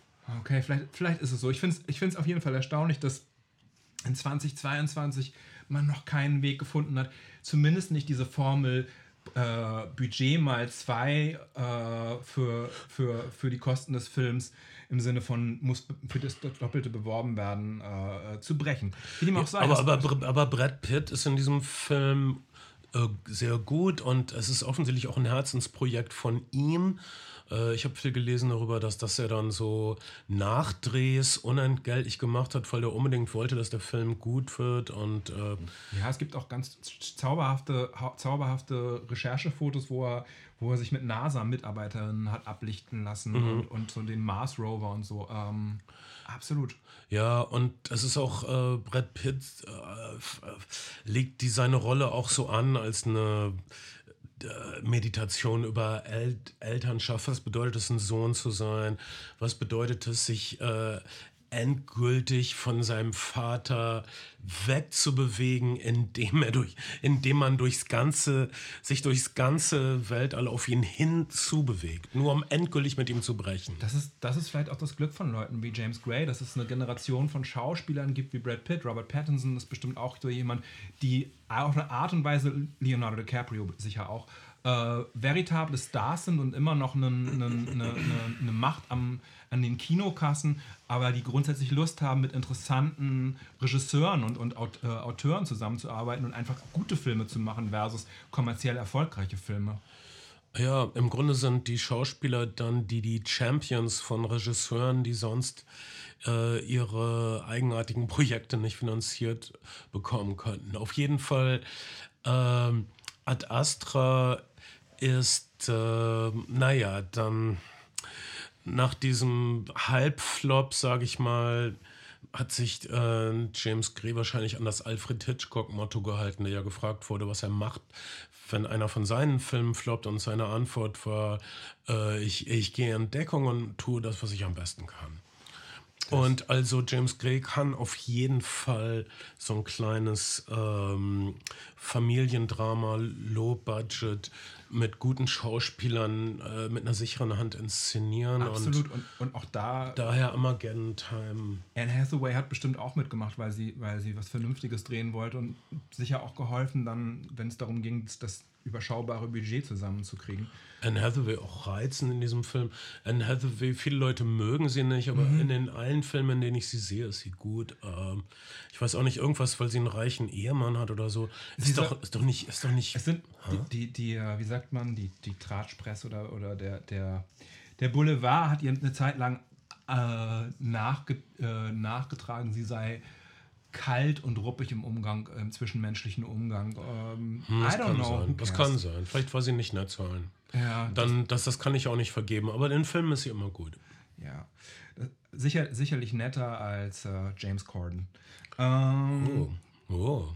Okay, vielleicht, vielleicht ist es so. Ich finde es ich find's auf jeden Fall erstaunlich, dass in 2022 man noch keinen Weg gefunden hat, zumindest nicht diese Formel äh, Budget mal zwei äh, für, für, für die Kosten des Films im Sinne von muss für das Doppelte beworben werden, äh, zu brechen. Wie dem auch sei. Aber, aber, aber Brad Pitt ist in diesem Film äh, sehr gut und es ist offensichtlich auch ein Herzensprojekt von ihm. Äh, ich habe viel gelesen darüber, dass das er dann so Nachdrehs unentgeltlich gemacht hat, weil er unbedingt wollte, dass der Film gut wird und äh, Ja, es gibt auch ganz zauberhafte, zauberhafte Recherchefotos, wo er, wo er sich mit NASA-Mitarbeiterinnen hat ablichten lassen und, und so den Mars Rover und so. Ähm, absolut. Ja, und es ist auch, äh, Brad Pitt äh, äh, legt die seine Rolle auch so an als eine Meditation über El Elternschaft. Was bedeutet es, ein Sohn zu sein? Was bedeutet es, sich äh, endgültig von seinem Vater wegzubewegen, indem er durch, indem man durchs ganze, sich durchs ganze Weltall auf ihn hinzubewegt, nur um endgültig mit ihm zu brechen. Das ist, das ist vielleicht auch das Glück von Leuten wie James Gray, dass es eine Generation von Schauspielern gibt wie Brad Pitt. Robert Pattinson ist bestimmt auch so jemand, die auf eine Art und Weise, Leonardo DiCaprio sicher auch, äh, veritable Stars sind und immer noch eine, eine, eine, eine Macht am, an den Kinokassen, aber die grundsätzlich Lust haben, mit interessanten Regisseuren und, und Aut äh, Autoren zusammenzuarbeiten und einfach gute Filme zu machen versus kommerziell erfolgreiche Filme. Ja, im Grunde sind die Schauspieler dann die, die Champions von Regisseuren, die sonst äh, ihre eigenartigen Projekte nicht finanziert bekommen könnten. Auf jeden Fall, ähm, Ad Astra ist, äh, naja, dann nach diesem Halbflop, sage ich mal, hat sich äh, James Gray wahrscheinlich an das Alfred Hitchcock-Motto gehalten, der ja gefragt wurde, was er macht, wenn einer von seinen Filmen floppt und seine Antwort war, äh, ich, ich gehe in Deckung und tue das, was ich am besten kann. Und also James Gray kann auf jeden Fall so ein kleines ähm, Familiendrama, Low Budget, mit guten Schauspielern, äh, mit einer sicheren Hand inszenieren. Absolut. Und, und, und auch da. Daher Armageddon Time. Anne Hathaway hat bestimmt auch mitgemacht, weil sie, weil sie was Vernünftiges drehen wollte und sicher auch geholfen, dann, wenn es darum ging, das überschaubare Budget zusammenzukriegen. Anne Hathaway auch reizend in diesem Film. Anne Hathaway, viele Leute mögen sie nicht, aber mhm. in den allen Filmen, in denen ich sie sehe, ist sie gut. Ähm, ich weiß auch nicht, irgendwas, weil sie einen reichen Ehemann hat oder so. Ist, sie doch, ist doch nicht. Ist doch nicht es sind die, die, die, äh, wie sagt man, die, die Tratschpresse oder, oder der, der, der Boulevard hat ihr eine Zeit lang äh, nachge, äh, nachgetragen, sie sei kalt und ruppig im Umgang, im zwischenmenschlichen Umgang. Ähm, hm, das I don't know. Sein. Das kann sein. Vielleicht war sie nicht nett zu allen. Ja, Dann, das, das kann ich auch nicht vergeben. Aber den Film ist sie immer gut. Ja. Sicher, sicherlich netter als äh, James Corden. Ähm, oh. oh.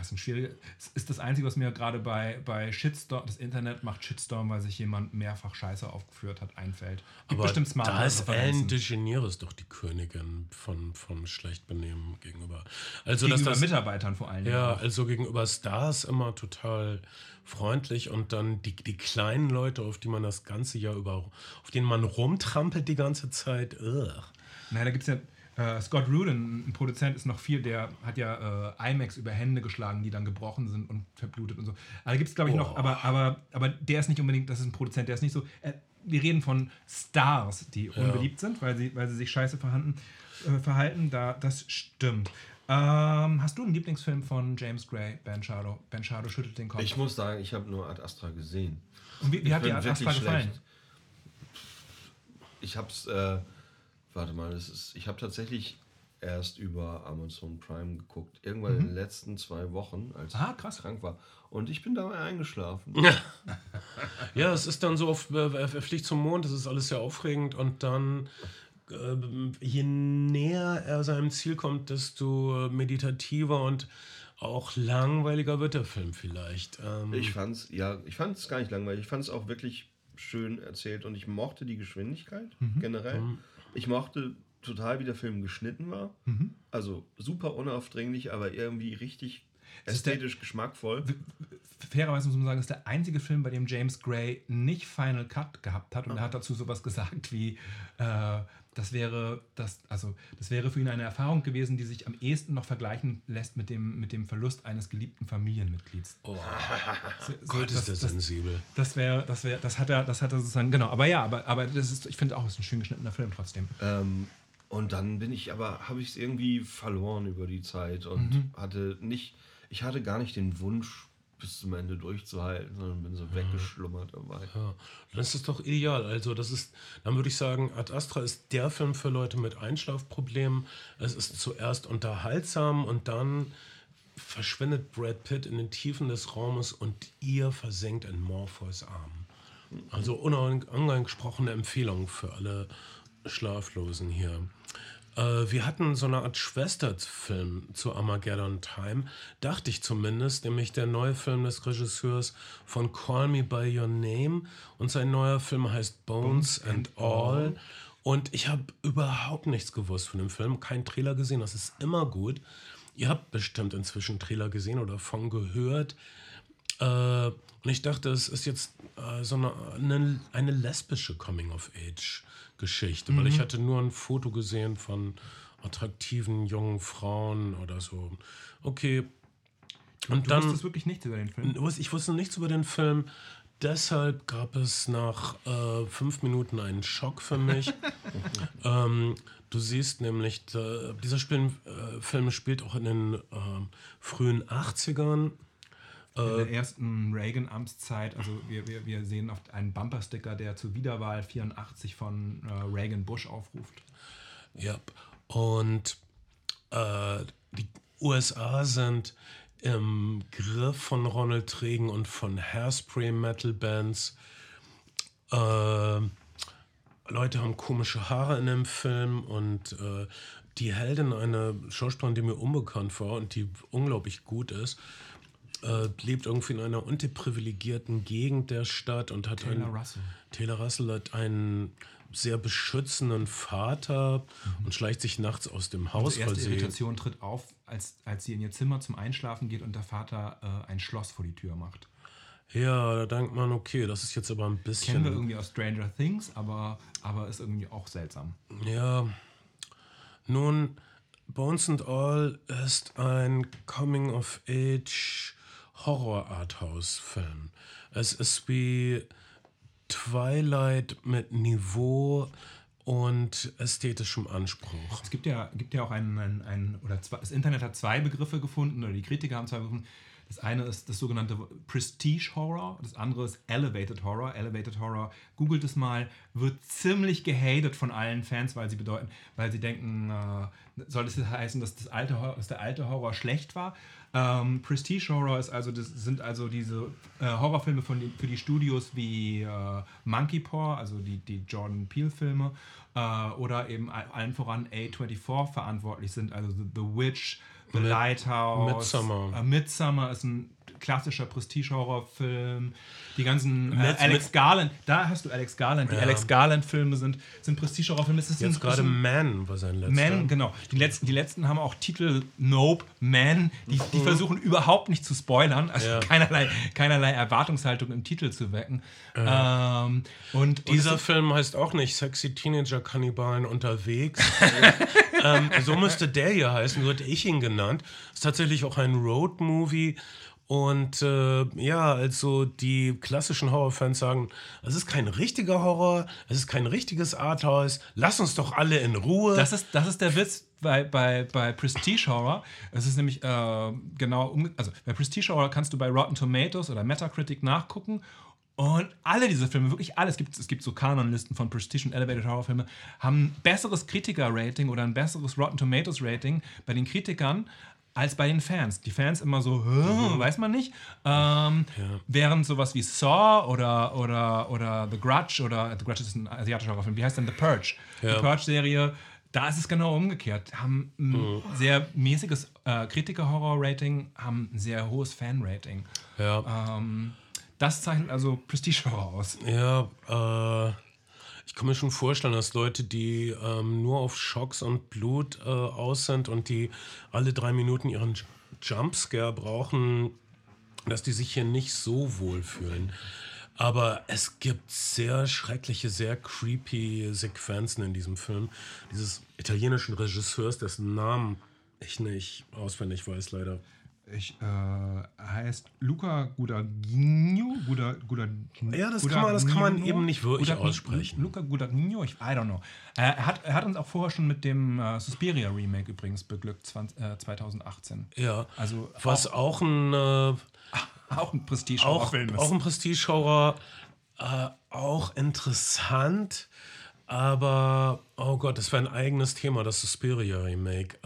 Ja, ist ein schwieriger. ist das Einzige, was mir gerade bei, bei Shitstorm, das Internet macht Shitstorm, weil sich jemand mehrfach Scheiße aufgeführt hat, einfällt. Gibt Aber bestimmt smart da ist Ellen DeGeneres doch die Königin von, von Schlechtbenehmen gegenüber. Also, gegenüber das, Mitarbeitern vor allem. Ja, also gegenüber Stars immer total freundlich und dann die, die kleinen Leute, auf die man das ganze Jahr über, auf denen man rumtrampelt die ganze Zeit. Ugh. Naja, da gibt es ja äh, Scott Rudin, ein Produzent, ist noch viel, der hat ja äh, IMAX über Hände geschlagen, die dann gebrochen sind und verblutet und so. Also gibt es, glaube ich, oh. noch, aber, aber, aber der ist nicht unbedingt, das ist ein Produzent, der ist nicht so. Äh, wir reden von Stars, die ja. unbeliebt sind, weil sie, weil sie sich scheiße verhalten. Äh, verhalten da, das stimmt. Ähm, hast du einen Lieblingsfilm von James Gray, Ben Shadow? Ben Shadow schüttelt den Kopf. Ich muss sagen, ich habe nur Ad Astra gesehen. Und wie, wie hat dir Ad Astra gefallen? Schlecht. Ich habe es äh, Warte mal, das ist, ich habe tatsächlich erst über Amazon Prime geguckt. Irgendwann mhm. in den letzten zwei Wochen, als ah, krass. ich krank war. Und ich bin dabei eingeschlafen. ja, es ist dann so, auf, er fliegt zum Mond, das ist alles sehr aufregend. Und dann, äh, je näher er seinem Ziel kommt, desto meditativer und auch langweiliger wird der Film vielleicht. Ähm ich fand's, ja, ich fand es gar nicht langweilig. Ich fand es auch wirklich schön erzählt und ich mochte die Geschwindigkeit mhm. generell. Mhm. Ich mochte total, wie der Film geschnitten war. Mhm. Also super unaufdringlich, aber irgendwie richtig ästhetisch der, geschmackvoll. Fairerweise muss man sagen, das ist der einzige Film, bei dem James Gray nicht Final Cut gehabt hat. Und er hat dazu sowas gesagt wie, äh, das wäre, das, also, das wäre für ihn eine Erfahrung gewesen, die sich am ehesten noch vergleichen lässt mit dem, mit dem Verlust eines geliebten Familienmitglieds. Oh, so, Gott, das, ist das, das sensibel. Das wäre, das wäre, das hat er, das hat er sozusagen, genau. Aber ja, aber, aber das ist, ich finde auch, es ist ein schön geschnittener Film trotzdem. Ähm, und dann bin ich aber, habe ich es irgendwie verloren über die Zeit und mhm. hatte nicht, ich hatte gar nicht den Wunsch, bis zum Ende durchzuhalten, sondern bin so ja. weggeschlummert dabei. Ja, dann ist das doch ideal. Also, das ist, dann würde ich sagen, Ad Astra ist der Film für Leute mit Einschlafproblemen. Es ist zuerst unterhaltsam und dann verschwindet Brad Pitt in den Tiefen des Raumes und ihr versenkt in Morpheus Arm. Also unangesprochene Empfehlung für alle Schlaflosen hier. Äh, wir hatten so eine Art Schwesterfilm zu Armageddon Time, dachte ich zumindest, nämlich der neue Film des Regisseurs von Call Me By Your Name und sein neuer Film heißt Bones, Bones and, and All. Und ich habe überhaupt nichts gewusst von dem Film, keinen Trailer gesehen, das ist immer gut. Ihr habt bestimmt inzwischen Trailer gesehen oder von gehört. Äh, und ich dachte, es ist jetzt äh, so eine, eine, lesbische Coming-of-Age Geschichte, mhm. weil ich mhm. hatte nur ein Foto gesehen von attraktiven jungen Frauen oder so. Okay. Und du dann, wusstest wirklich nichts über den Film? Ich wusste nichts über den Film. Deshalb gab es nach äh, fünf Minuten einen Schock für mich. ähm, du siehst nämlich, dieser Spiel, äh, Film spielt auch in den äh, frühen 80ern. In der ersten Reagan-Amtszeit, also wir, wir, wir sehen auf einen Bumpersticker, der zur Wiederwahl 84 von äh, Reagan Bush aufruft. Ja, und äh, die USA sind im Griff von Ronald Reagan und von Hairspray Metal Bands. Äh, Leute haben komische Haare in dem Film und äh, die Heldin, eine Schauspielerin, die mir unbekannt war und die unglaublich gut ist, äh, lebt irgendwie in einer unterprivilegierten Gegend der Stadt und hat Taylor einen, Russell. Taylor Russell hat einen sehr beschützenden Vater und schleicht sich nachts aus dem Haus, Die erste Irritation tritt auf, als, als sie in ihr Zimmer zum Einschlafen geht und der Vater äh, ein Schloss vor die Tür macht. Ja, da denkt man, okay, das ist jetzt aber ein bisschen. Kennen wir irgendwie aus Stranger Things, aber, aber ist irgendwie auch seltsam. Ja. Nun, Bones and All ist ein Coming-of-Age Horror-Arthouse-Film. Es ist wie Twilight mit Niveau und ästhetischem Anspruch. Es gibt ja, gibt ja auch einen, einen, einen oder zwei, das Internet hat zwei Begriffe gefunden, oder die Kritiker haben zwei Begriffe gefunden. Das eine ist das sogenannte Prestige Horror, das andere ist Elevated Horror. Elevated Horror, googelt es mal, wird ziemlich gehatet von allen Fans, weil sie bedeuten, weil sie denken, äh, soll das heißen, dass, das alte, Horror- dass der alte Horror schlecht war? Ähm, Prestige Horror ist also, das sind also diese äh, Horrorfilme von den, für die Studios wie äh, Monkey Paw, also die, die Jordan Peele-Filme, äh, oder eben all- allen voran A24 verantwortlich sind, also The, The Witch, The Lighthouse. Midsommar. Äh, Midsommar ist ein klassischer Prestige-Horrorfilm. Die ganzen äh, Alex Garland, da hast du Alex Garland. Die Ja. Alex Garland-Filme sind, sind Prestige-Horrorfilme. Es ist ein- Jetzt gerade ein- Man war sein letzter. Man, genau. Die letzten, die letzten haben auch Titel Nope, Man. Die, die versuchen überhaupt nicht zu spoilern, also Mhm. Ja. keinerlei, keinerlei Erwartungshaltung im Titel zu wecken. Ähm, und, Dieser und Film heißt auch nicht Sexy Teenager Kannibalen unterwegs. ähm, so müsste der hier heißen, so hätte ich ihn genannt. Ist tatsächlich auch ein Road-Movie. Und äh, ja, also die klassischen Horrorfans sagen, es ist kein richtiger Horror, es ist kein richtiges Arthouse, lass uns doch alle in Ruhe. Das ist, das ist der Witz bei, bei, bei Prestige Horror. Es ist nämlich äh, genau, um, also bei Prestige Horror kannst du bei Rotten Tomatoes oder Metacritic nachgucken. Und alle diese Filme, wirklich alles, es gibt, es gibt so Kanonlisten von Prestige und Elevated Horror Filme, haben ein besseres Kritiker-Rating oder ein besseres Rotten Tomatoes Rating bei den Kritikern als bei den Fans. Die Fans immer so, "Hä, weiß man nicht. Ähm, Während sowas wie Saw oder, oder, oder The Grudge oder The Grudge ist ein asiatischer Horrorfilm, wie heißt denn The Purge? Ja. Die Purge-Serie, da ist es genau umgekehrt. Haben ein sehr mäßiges äh, Kritiker-Horror-Rating, haben ein sehr hohes Fan-Rating. ja. Ähm, das zeichnet also Prestige-Horror aus. Ja, äh, ich kann mir schon vorstellen, dass Leute, die ähm, nur auf Schocks und Blut äh, aus sind und die alle drei Minuten ihren Jumpscare brauchen, dass die sich hier nicht so wohl fühlen. Aber es gibt sehr schreckliche, sehr creepy Sequenzen in diesem Film. Dieses italienischen Regisseurs, dessen Namen ich nicht auswendig weiß, leider. Ich, äh, heißt Luca Guadagnino? Guda, Guda, Ja, das kann man- das kann man eben nicht wirklich Guadagni- aussprechen. Luca Guadagnino, ich, I don't know. Äh, er, hat, er hat uns auch vorher schon mit dem äh, Suspiria Remake übrigens beglückt, 20, äh, 2018. Ja, Also was auch ein äh, Auch ein auch, Prestige-Horrorfilm auch ein Prestige-Horror, äh, auch interessant, aber oh Gott, das wäre ein eigenes Thema, das Suspiria-Remake.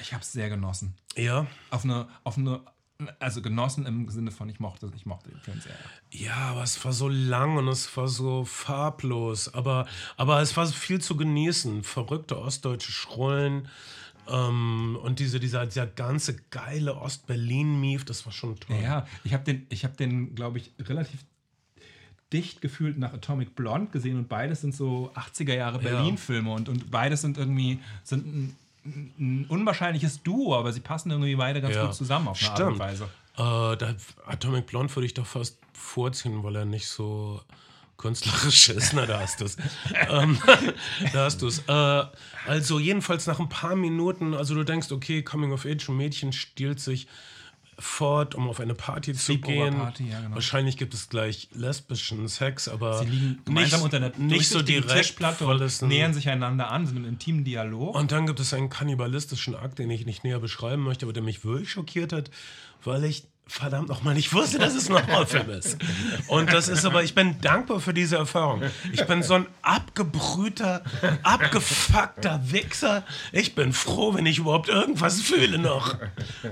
Ich habe es sehr genossen. Äh, ja, Auf eine, auf eine, also genossen im Sinne von, ich mochte, ich mochte den Film sehr. ja, aber es war so lang und es war so farblos, aber, aber es war viel zu genießen. Verrückte ostdeutsche Schrullen. Ähm, und diese, dieser, dieser ganze geile Ost-Berlin-Mief, das war schon toll. Ja, ich habe den, ich habe den, glaube ich, relativ dicht gefühlt nach Atomic Blonde gesehen und beides sind so 80er Jahre Berlin-Filme und, und beides sind irgendwie sind ein, ein unwahrscheinliches Duo, aber sie passen irgendwie beide ganz Ja. gut zusammen auf eine Art und Weise. Äh, da, Atomic Blonde würde ich doch fast vorziehen, weil er nicht so künstlerisch ist. Na, da hast du es. ähm, da hast du es. Äh, also jedenfalls nach ein paar Minuten, also du denkst, okay, Coming of Age, ein Mädchen stiehlt sich fort, um auf eine Party zu gehen. Party, ja, genau. Wahrscheinlich gibt es gleich lesbischen Sex, aber Sie liegen gemeinsam nicht, unter einer nicht so direkt, Tischplatte und nähern sich einander an, sind im intimen Dialog. Und dann gibt es einen kannibalistischen Akt, den ich nicht näher beschreiben möchte, aber der mich wirklich schockiert hat, weil ich verdammt nochmal nicht wusste, dass es ein Horrorfilm ist. Und das ist aber, ich bin dankbar für diese Erfahrung. Ich bin so ein abgebrühter, abgefuckter Wichser. Ich bin froh, wenn ich überhaupt irgendwas fühle noch.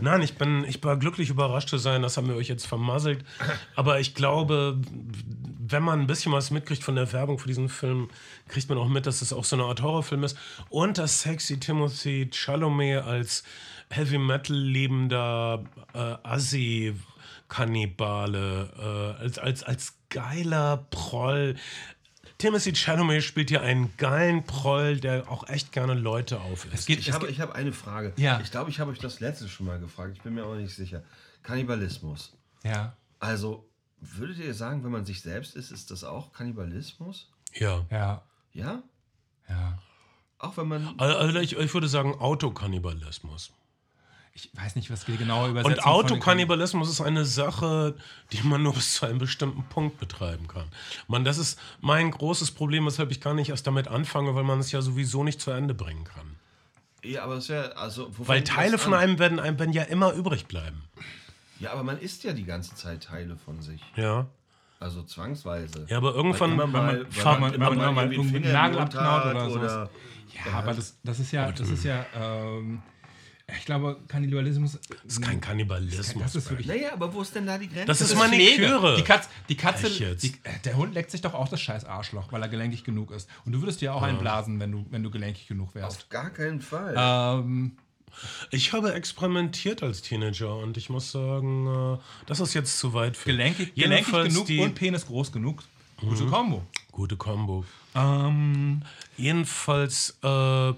Nein, ich bin, ich war glücklich überrascht zu sein, das haben wir euch jetzt vermasselt. Aber ich glaube, wenn man ein bisschen was mitkriegt von der Werbung für diesen Film, kriegt man auch mit, dass es auch so eine Art Horrorfilm ist. Und dass sexy Timothy Chalamet als Heavy Metal lebender äh, Assi Kannibale, äh, als, als, als geiler Proll. Timothy Chalamet spielt hier einen geilen Proll, der auch echt gerne Leute aufisst. Es geht, Ich habe, ich habe eine Frage. Ja. Ich glaube, ich habe euch das letzte schon mal gefragt. Ich bin mir auch nicht sicher. Kannibalismus. ja, Also, würdet ihr sagen, wenn man sich selbst ist, ist das auch Kannibalismus? ja. ja, Ja? ja. Auch wenn man. Also ich, ich würde sagen Autokannibalismus. Ich weiß nicht, was die genaue Übersetzung Und Autokannibalismus ist eine Sache, die man nur bis zu einem bestimmten Punkt betreiben kann. Man, das ist mein großes Problem, weshalb ich gar nicht erst damit anfange, weil man es ja sowieso nicht zu Ende bringen kann. Ja, aber es wäre. Also, wo Weil Teile von an? einem werden, einem werden ja immer übrig bleiben. Ja, aber man isst ja die ganze Zeit Teile von sich. Ja. Also zwangsweise. Ja, aber irgendwann. Immer mal, man- wenn man- wenn man immer mal irgendwie einen irgendwie Finger einen im Nagel Mund abknaut hat oder sowas. Ja, aber das, das ist ja, das ist ja, ähm, ich glaube, Kannibalismus. das ist kein Kannibalismus. Das ist wirklich. Naja, aber wo ist denn da die Grenze? Das ist Das Maniküre. Die, Katz, die Katze, die, äh, der Hund leckt sich doch auch das scheiß Arschloch, weil er gelenkig genug ist. Und du würdest dir auch einblasen, wenn du, wenn du gelenkig genug wärst. Auf gar keinen Fall. Ähm, Ich habe experimentiert als Teenager und ich muss sagen, äh, das ist jetzt zu weit für gelenkig, gelenkig genug die und Penis groß genug. Gute Kombo. gute Kombo. Ähm, Jedenfalls äh,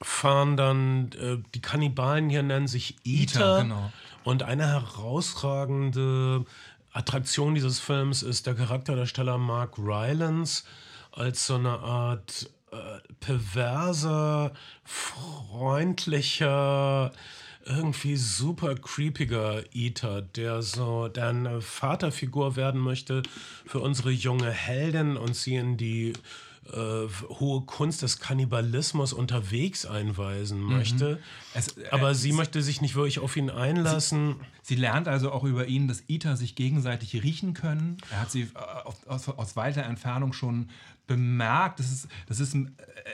fahren dann äh, die Kannibalen hier nennen sich Eater. Eater, genau. Und eine herausragende Attraktion dieses Films ist der Charakterdarsteller Mark Rylance als so eine Art äh, perverser, freundlicher, irgendwie super creepiger Eater, der so der eine Vaterfigur werden möchte für unsere junge Heldin und sie in die äh, hohe Kunst des Kannibalismus unterwegs einweisen möchte. Es- äh, Aber es- sie möchte sich nicht wirklich auf ihn einlassen. Sie lernt also auch über ihn, dass Iter sich gegenseitig riechen können. Er hat sie äh, auf, aus, aus weiter Entfernung schon bemerkt. Das ist, das ist, äh,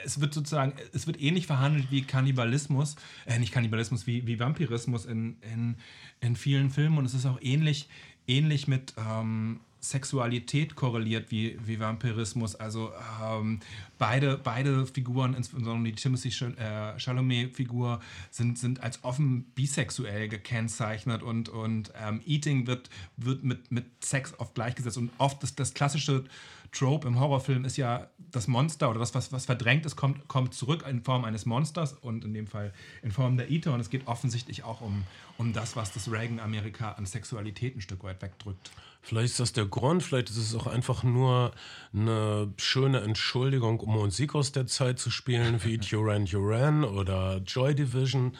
es wird sozusagen, es wird ähnlich verhandelt wie Kannibalismus, äh, nicht Kannibalismus, wie, wie Vampirismus in, in, in vielen Filmen. Und es ist auch ähnlich, ähnlich mit ähm, Sexualität korreliert wie, wie Vampirismus. Also ähm, beide, beide Figuren, insbesondere die Timothy äh, Chalamet-Figur, sind, sind als offen bisexuell gekennzeichnet und, und ähm, Eating wird, wird mit, mit Sex oft gleichgesetzt. Und oft das, das klassische Trope im Horrorfilm ist ja das Monster oder das, was, was verdrängt ist, kommt, kommt zurück in Form eines Monsters und in dem Fall in Form der Eater. Und es geht offensichtlich auch um, um das, was das Reagan-Amerika an Sexualität ein Stück weit wegdrückt. Vielleicht ist das der Grund, vielleicht ist es auch einfach nur eine schöne Entschuldigung, um Musik aus der Zeit zu spielen, wie Duran Duran oder Joy Division.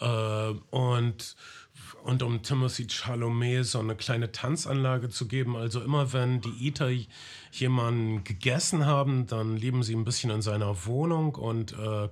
Äh, und, und um Timothy Chalamet so eine kleine Tanzanlage zu geben. Also immer wenn die Eater jemanden gegessen haben, dann leben sie ein bisschen in seiner Wohnung und äh,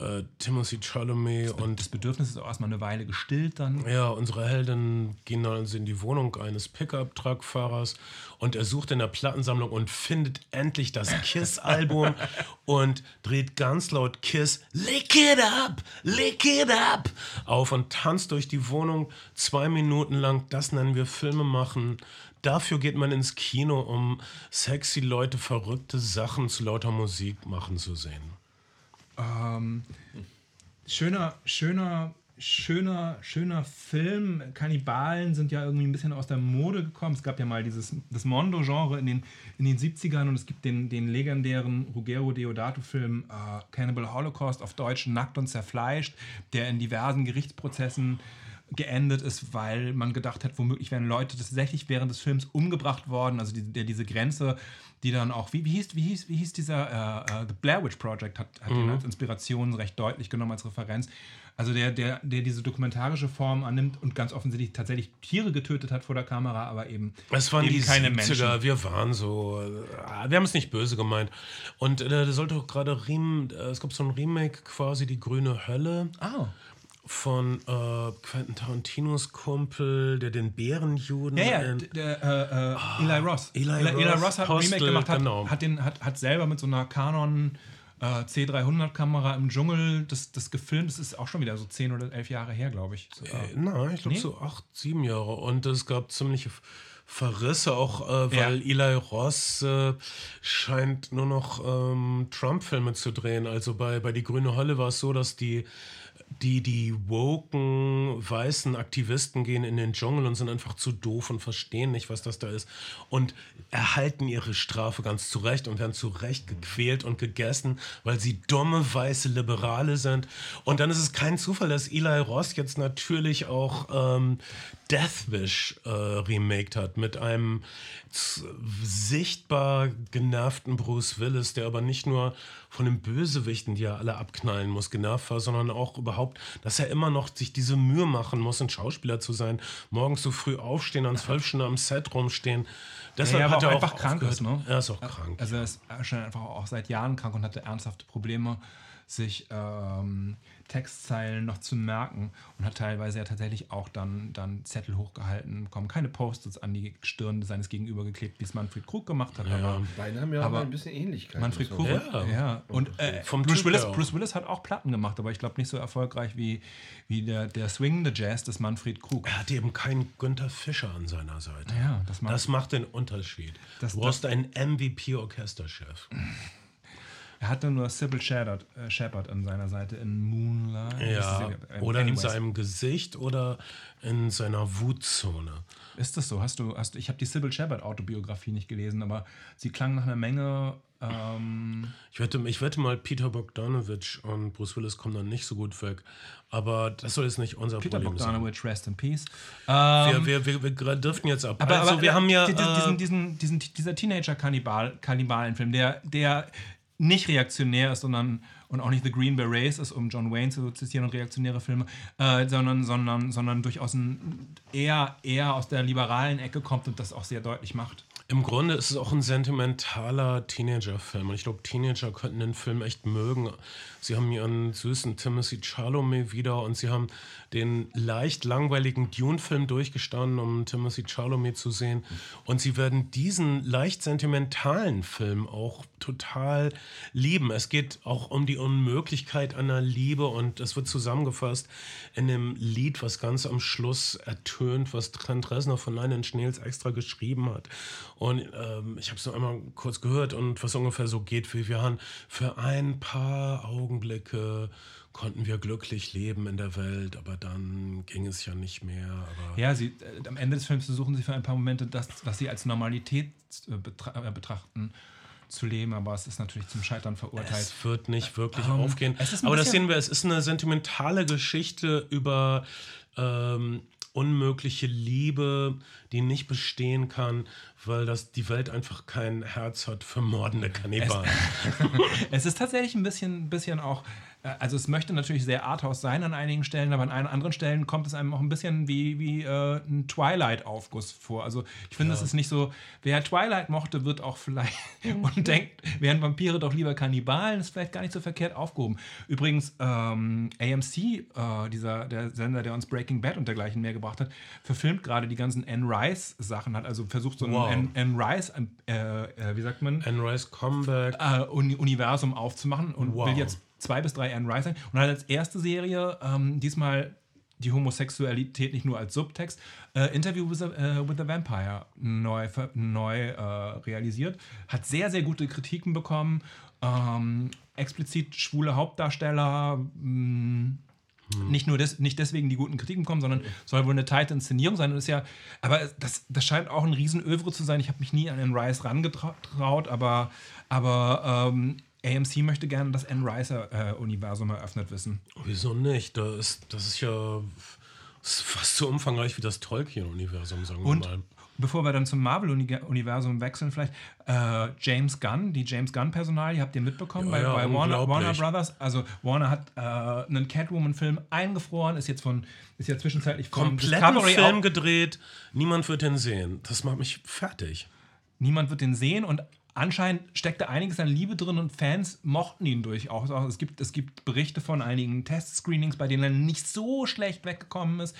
äh, Timothy Chalamet und Das Bedürfnis ist auch erstmal eine Weile gestillt dann. ja, unsere Helden gehen dann also in die Wohnung eines Pickup-Truck-Fahrers und er sucht in der Plattensammlung und findet endlich das Kiss-Album und dreht ganz laut Kiss Lick it up, lick it up auf und tanzt durch die Wohnung zwei Minuten lang. Das nennen wir Filme machen. Dafür geht man ins Kino, um sexy Leute verrückte Sachen zu lauter Musik machen zu sehen. Ähm, schöner, schöner, schöner, schöner Film. Kannibalen sind ja irgendwie ein bisschen aus der Mode gekommen. Es gab ja mal dieses das Mondo-Genre in den, in den 70ern und es gibt den, den legendären Ruggero Deodato-Film äh, Cannibal Holocaust auf Deutsch Nackt und zerfleischt, der in diversen Gerichtsprozessen geendet ist, weil man gedacht hat, womöglich wären Leute tatsächlich während des Films umgebracht worden. Also die, der, diese Grenze, die dann auch, wie, wie, hieß, wie, hieß, wie hieß dieser, äh, uh, The Blair Witch Project hat, hat mhm. den als Inspiration recht deutlich genommen, als Referenz. Also der, der, der diese dokumentarische Form annimmt und ganz offensichtlich tatsächlich Tiere getötet hat vor der Kamera, aber eben, es waren eben die keine 70er, Menschen. Wir waren so, äh, wir haben es nicht böse gemeint. Und äh, da sollte auch gerade äh, es gab so ein Remake quasi, die grüne Hölle. Ah von äh, Quentin Tarantinos Kumpel, der den Bärenjuden. Ja, ja, der, äh, äh, oh, Eli Ross. Eli, Eli, Ross, Eli Ross hat ein Remake gemacht, hat, genau. hat, den, hat, hat selber mit so einer Canon äh, C300-Kamera im Dschungel das, das gefilmt. Das ist auch schon wieder so zehn oder elf Jahre her, glaube ich. Äh, nein, ich glaube nee? so acht, sieben Jahre. Und es gab ziemliche Verrisse, auch äh, weil ja. Eli Ross äh, scheint nur noch ähm, Trump-Filme zu drehen. Also bei, bei Die Grüne Hölle war es so, dass die die, die woken weißen Aktivisten gehen in den Dschungel und sind einfach zu doof und verstehen nicht, was das da ist. Und erhalten ihre Strafe ganz zurecht und werden zu Recht gequält und gegessen, weil sie dumme weiße Liberale sind. Und dann ist es kein Zufall, dass Eli Ross jetzt natürlich auch ähm, Death Wish äh, remaked hat mit einem sichtbar genervten Bruce Willis, der aber nicht nur von den Bösewichten, die er alle abknallen muss, genervt war, sondern auch überhaupt, dass er immer noch sich diese Mühe machen muss, ein Schauspieler zu sein, morgens so früh aufstehen, an zwölf Stunden am Set rumstehen. Deshalb ja, hat er auch einfach krank ist, ne? Er ist auch krank. Also er ist schon einfach auch seit Jahren krank und hatte ernsthafte Probleme, sich ähm, Textzeilen noch zu merken und hat teilweise ja tatsächlich auch dann, dann Zettel hochgehalten bekommen. Keine Post-its an die Stirn seines Gegenüber geklebt, wie es Manfred Krug gemacht hat. Ja, aber, beide haben ja aber ein bisschen Ähnlichkeit. Manfred Krug, ja. ja. Und äh, Vom Bruce, Willis, Bruce Willis hat auch Platten gemacht, aber ich glaube nicht so erfolgreich wie, wie der, der swingende Jazz des Manfred Krug. Er hat eben keinen Günther Fischer an seiner Seite. Ja, das macht, das macht den Unterschied. Das, du brauchst einen MVP-Orchesterchef. Er hatte nur Sybil Shepard, äh, Shepard an seiner Seite in Moonlight. Ja, äh, oder anyways. in seinem Gesicht oder in seiner Wutzone. Ist das so? Hast du, hast, ich habe die Sybil Shepard Autobiografie nicht gelesen, aber sie klang nach einer Menge. Ähm ich, wette, ich wette mal, Peter Bogdanovich und Bruce Willis kommen dann nicht so gut weg. Aber das soll jetzt nicht unser Peter Problem Bogdanovich, sein. rest in peace. Ähm, wir, wir, wir, wir driften jetzt ab. Aber, also, aber wir haben ja. Diesen, äh, diesen, diesen, dieser Teenager-Kannibalenfilm, der, der nicht reaktionär ist, sondern und auch nicht The Green Berets ist, um John Wayne zu zitieren und reaktionäre Filme, äh, sondern, sondern, sondern durchaus ein, eher, eher aus der liberalen Ecke kommt und das auch sehr deutlich macht. Im Grunde ist es auch ein sentimentaler Teenager-Film. Und ich glaube, Teenager könnten den Film echt mögen. Sie haben ihren süßen Timothy Chalamet wieder und sie haben den leicht langweiligen Dune-Film durchgestanden, um Timothy Chalamet zu sehen. Und sie werden diesen leicht sentimentalen Film auch total lieben. Es geht auch um die Unmöglichkeit einer Liebe und es wird zusammengefasst in dem Lied, was ganz am Schluss ertönt, was Trent Reznor von Nine Inch Nails extra geschrieben hat. Und ähm, ich habe es noch einmal kurz gehört und was ungefähr so geht, wie wir haben für ein paar Augenblicke konnten wir glücklich leben in der Welt, aber dann ging es ja nicht mehr. ja, sie, äh, am Ende des Films versuchen sie für ein paar Momente das, was sie als Normalität äh, betra äh, betrachten, zu leben, aber es ist natürlich zum Scheitern verurteilt. Es wird nicht wirklich ähm, aufgehen. Aber das sehen wir, es ist eine sentimentale Geschichte über ähm, unmögliche Liebe, die nicht bestehen kann, weil das die Welt einfach kein Herz hat für mordende Kannibalen. Es, es ist tatsächlich ein bisschen, bisschen auch also es möchte natürlich sehr Arthouse sein an einigen Stellen, aber an anderen Stellen kommt es einem auch ein bisschen wie, wie äh, ein Twilight-Aufguss vor. Also ich finde, es ist nicht so, wer Twilight mochte, wird auch vielleicht und denkt, wären Vampire doch lieber Kannibalen, ist vielleicht gar nicht so verkehrt aufgehoben. Übrigens, ähm, AMC, äh, dieser, der Sender, der uns Breaking Bad und dergleichen mehr gebracht hat, verfilmt gerade die ganzen Anne Rice-Sachen, hat also versucht, so ein wow. Anne, Anne Rice, äh, äh, wie sagt man? Anne Rice Comeback. Äh, Universum aufzumachen und wow. will jetzt zwei bis drei Anne Rice sein. Und hat als erste Serie ähm, diesmal die Homosexualität nicht nur als Subtext, äh, Interview with the, uh, with the Vampire neu, neu äh, realisiert. Hat sehr, sehr gute Kritiken bekommen. Ähm, explizit schwule Hauptdarsteller. Mh, hm. Nicht nur des, nicht deswegen die guten Kritiken bekommen, sondern soll wohl eine tighte Inszenierung sein. Ist ja, aber das, das scheint auch ein Riesenövre zu sein. Ich habe mich nie an den Rice rangetraut, aber, aber ähm, AMC möchte gerne das Anne Ricer-Universum äh, eröffnet wissen. Wieso nicht? Das ist, das ist ja ist fast so umfangreich wie das Tolkien-Universum, sagen Und wir mal. bevor wir dann zum Marvel-Universum wechseln, vielleicht äh, James Gunn, die James Gunn-Personalie, habt ihr mitbekommen Ja, bei, ja, bei Warner, unglaublich. Warner Brothers? Also Warner hat äh, einen Catwoman-Film eingefroren, ist jetzt von, ist ja zwischenzeitlich Discovery Film gedreht, niemand wird den sehen. Das macht mich fertig. Niemand wird den sehen und anscheinend steckte einiges an Liebe drin und Fans mochten ihn durchaus. Auch Es gibt, es gibt Berichte von einigen Testscreenings, bei denen er nicht so schlecht weggekommen ist,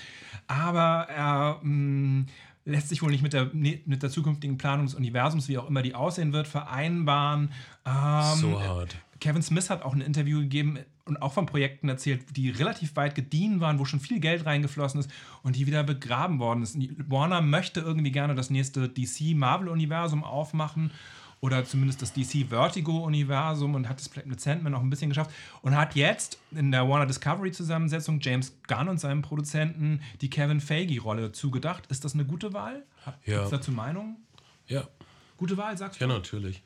aber er mh, lässt sich wohl nicht mit der, mit der zukünftigen Planung des Universums, wie auch immer die aussehen wird, vereinbaren. Ähm, So hart. Kevin Smith hat auch ein Interview gegeben und auch von Projekten erzählt, die relativ weit gediehen waren, wo schon viel Geld reingeflossen ist und die wieder begraben worden ist. Warner möchte irgendwie gerne das nächste DC-Marvel-Universum aufmachen oder zumindest das DC-Vertigo-Universum und hat es vielleicht mit Sandman auch ein bisschen geschafft und hat jetzt in der Warner Discovery-Zusammensetzung James Gunn und seinem Produzenten die Kevin Feige-Rolle zugedacht. Ist das eine gute Wahl? Ja. dazu Meinung? Ja, Gute Wahl, sagst du? ja, natürlich.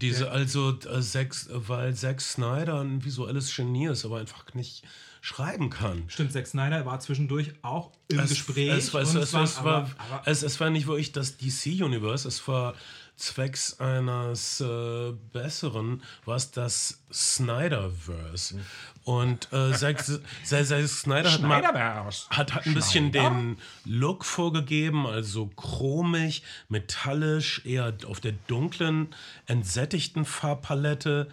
Diese, also, äh, Zack, weil Zack Snyder ein visuelles Genie ist, aber einfach nicht schreiben kann. Stimmt, Zack Snyder war zwischendurch auch im Gespräch. Es, war- es, es, waren es, war, aber- aber- es, es war nicht wirklich das DC-Universe, es war zwecks eines äh, besseren, war es das Snyderverse. Und äh, Zack, Zack, Zack Snyder hat, mal, hat, hat ein bisschen den Look vorgegeben, also chromig, metallisch, eher auf der dunklen, entsättigten Farbpalette.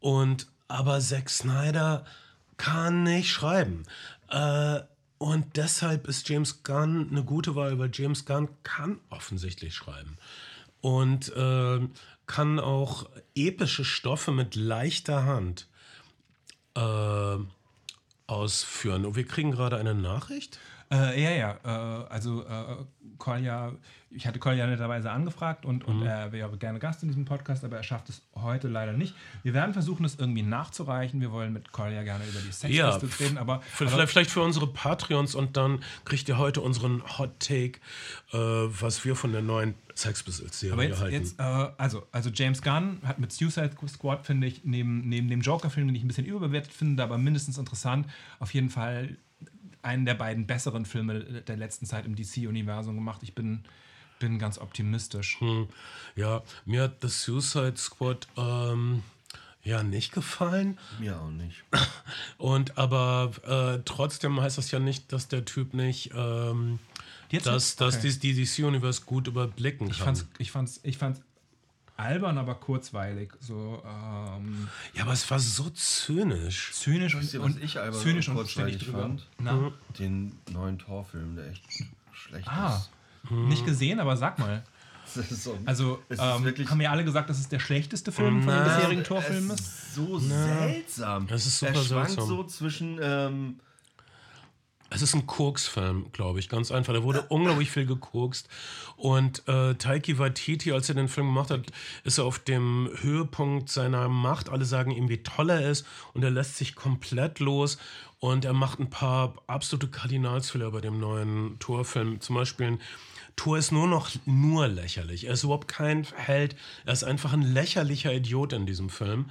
Und aber Zack Snyder kann nicht schreiben. Äh, und deshalb ist James Gunn eine gute Wahl, weil James Gunn kann offensichtlich schreiben. Und äh, kann auch epische Stoffe mit leichter Hand äh, ausführen. Und wir kriegen gerade eine Nachricht. Äh, ja, ja. Äh, also äh, Kolja, ich hatte Kolja netterweise angefragt und, Mhm. und er wäre gerne Gast in diesem Podcast, aber er schafft es heute leider nicht. Wir werden versuchen, es irgendwie nachzureichen. Wir wollen mit Kolja gerne über die Ja, Sexpistols reden, aber, Für, aber vielleicht, vielleicht für unsere Patreons und dann kriegt ihr heute unseren Hot Take, äh, was wir von der neuen Sex Aber Serie jetzt, halten. jetzt äh, also, also James Gunn hat mit Suicide Squad, finde ich, neben, neben dem Joker-Film, den ich ein bisschen überbewertet finde, aber mindestens interessant, auf jeden Fall einen der beiden besseren Filme der letzten Zeit im DC-Universum gemacht. Ich bin, bin ganz optimistisch. Hm, ja, mir hat das Suicide Squad ähm, ja nicht gefallen. Mir auch nicht. Und aber äh, trotzdem heißt das ja nicht, dass der Typ nicht ähm, Jetzt dass, wird's- dass okay. die DC Universe gut überblicken Ich kann. fand's, ich fand's, ich fand's albern, aber kurzweilig. So ähm, ja, aber es war so zynisch. zynisch und, und ich albern zynisch und kurzweilig drüber. fand? Na? Den neuen Torfilm, der echt schlecht Ah, ist. nicht gesehen, aber sag mal. Das ist so, Also es ist ähm, wirklich haben ja alle gesagt, dass es der schlechteste Film von den Na, bisherigen Torfilmen es ist. ist so seltsam. Es ist super er schwankt seltsam. so zwischen ähm, Es ist ein Koks-Film, glaube ich, ganz einfach. Da wurde unglaublich viel gekokst. Und äh, Taiki Waititi, als er den Film gemacht hat, ist er auf dem Höhepunkt seiner Macht. Alle sagen ihm, wie toll er ist. Und er lässt sich komplett los. Und er macht ein paar absolute Kardinalsfehler bei dem neuen Torfilm. Zum Beispiel, Thor ist nur noch nur lächerlich. Er ist überhaupt kein Held. Er ist einfach ein lächerlicher Idiot in diesem Film.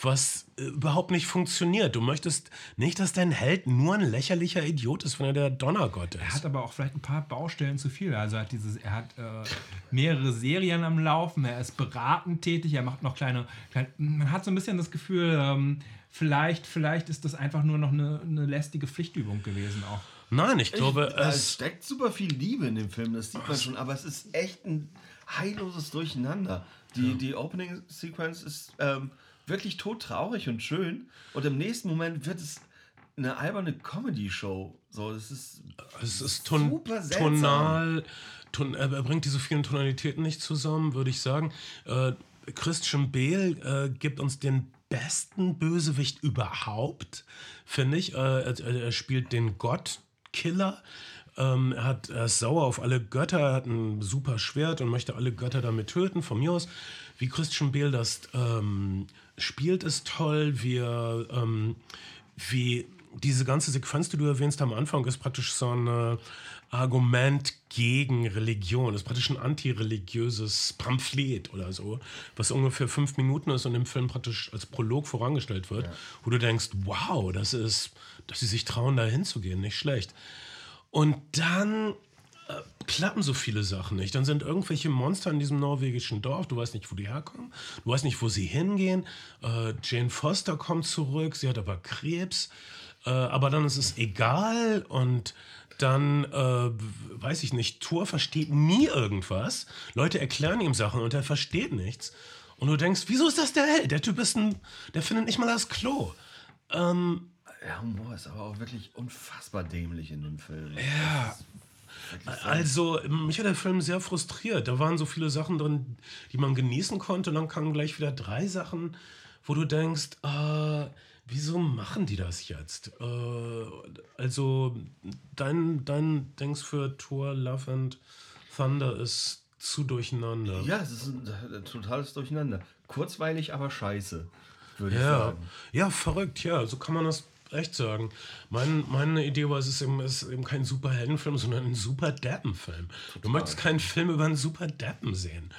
Was äh, überhaupt nicht funktioniert. Du möchtest nicht, dass dein Held nur ein lächerlicher Idiot ist, wenn er der Donnergott Er ist. hat aber auch vielleicht ein paar Baustellen zu viel. Also er hat, dieses, er hat äh, mehrere Serien am Laufen, er ist beratend tätig, er macht noch kleine. kleine man hat so ein bisschen das Gefühl, ähm, vielleicht, vielleicht ist das einfach nur noch eine, eine lästige Pflichtübung gewesen auch. Nein, ich glaube, ich, es es. steckt super viel Liebe in dem Film, das sieht man schon, aber es ist echt ein heilloses Durcheinander. Die, die Opening-Sequence ist ähm, wirklich todtraurig und schön und im nächsten Moment wird es eine alberne Comedy-Show. So, das ist Es ist ton super seltsam. tonal. Ton er bringt diese vielen Tonalitäten nicht zusammen, würde ich sagen. Äh, Christian Bale äh, gibt uns den besten Bösewicht überhaupt, finde ich. Äh, er, er spielt den Gottkiller. Ähm, er, hat, er ist sauer auf alle Götter, er hat ein super Schwert und möchte alle Götter damit töten, von mir aus. Wie Christian Bale das ähm, spielt, ist toll. Wie, er, ähm, wie diese ganze Sequenz, die du erwähnst am Anfang, ist praktisch so ein äh, Argument gegen Religion. Das ist praktisch ein antireligiöses Pamphlet oder so, was ungefähr fünf Minuten ist und im Film praktisch als Prolog vorangestellt wird, wo du denkst, wow, das ist, dass sie sich trauen, da hinzugehen, nicht schlecht. Und dann klappen so viele Sachen nicht. Dann sind irgendwelche Monster in diesem norwegischen Dorf. Du weißt nicht, wo die herkommen. Du weißt nicht, wo sie hingehen. Äh, Jane Foster kommt zurück. Sie hat aber Krebs. Äh, aber dann ist es egal und dann, äh, weiß ich nicht, Thor versteht nie irgendwas. Leute erklären ihm Sachen und er versteht nichts. Und du denkst, wieso ist das der Held? Der Typ ist ein, der findet nicht mal das Klo. Ähm, der Humor ist aber auch wirklich unfassbar dämlich in dem Film. Ja. Also, mich hat der Film sehr frustriert. Da waren so viele Sachen drin, die man genießen konnte. Und dann kamen gleich wieder drei Sachen, wo du denkst, äh, wieso machen die das jetzt? Äh, also, dein, dein Dings für Thor, Love and Thunder ist zu durcheinander. Ja, es ist ein, ein totales Durcheinander. Kurzweilig, aber scheiße, würde ja. ich sagen. Ja, verrückt, ja, so kann man das echt sagen. Mein, meine Idee war, es ist eben, es ist eben kein Superheldenfilm, sondern ein Super-Deppen-Film. Du möchtest keinen Film über einen Super-Deppen sehen.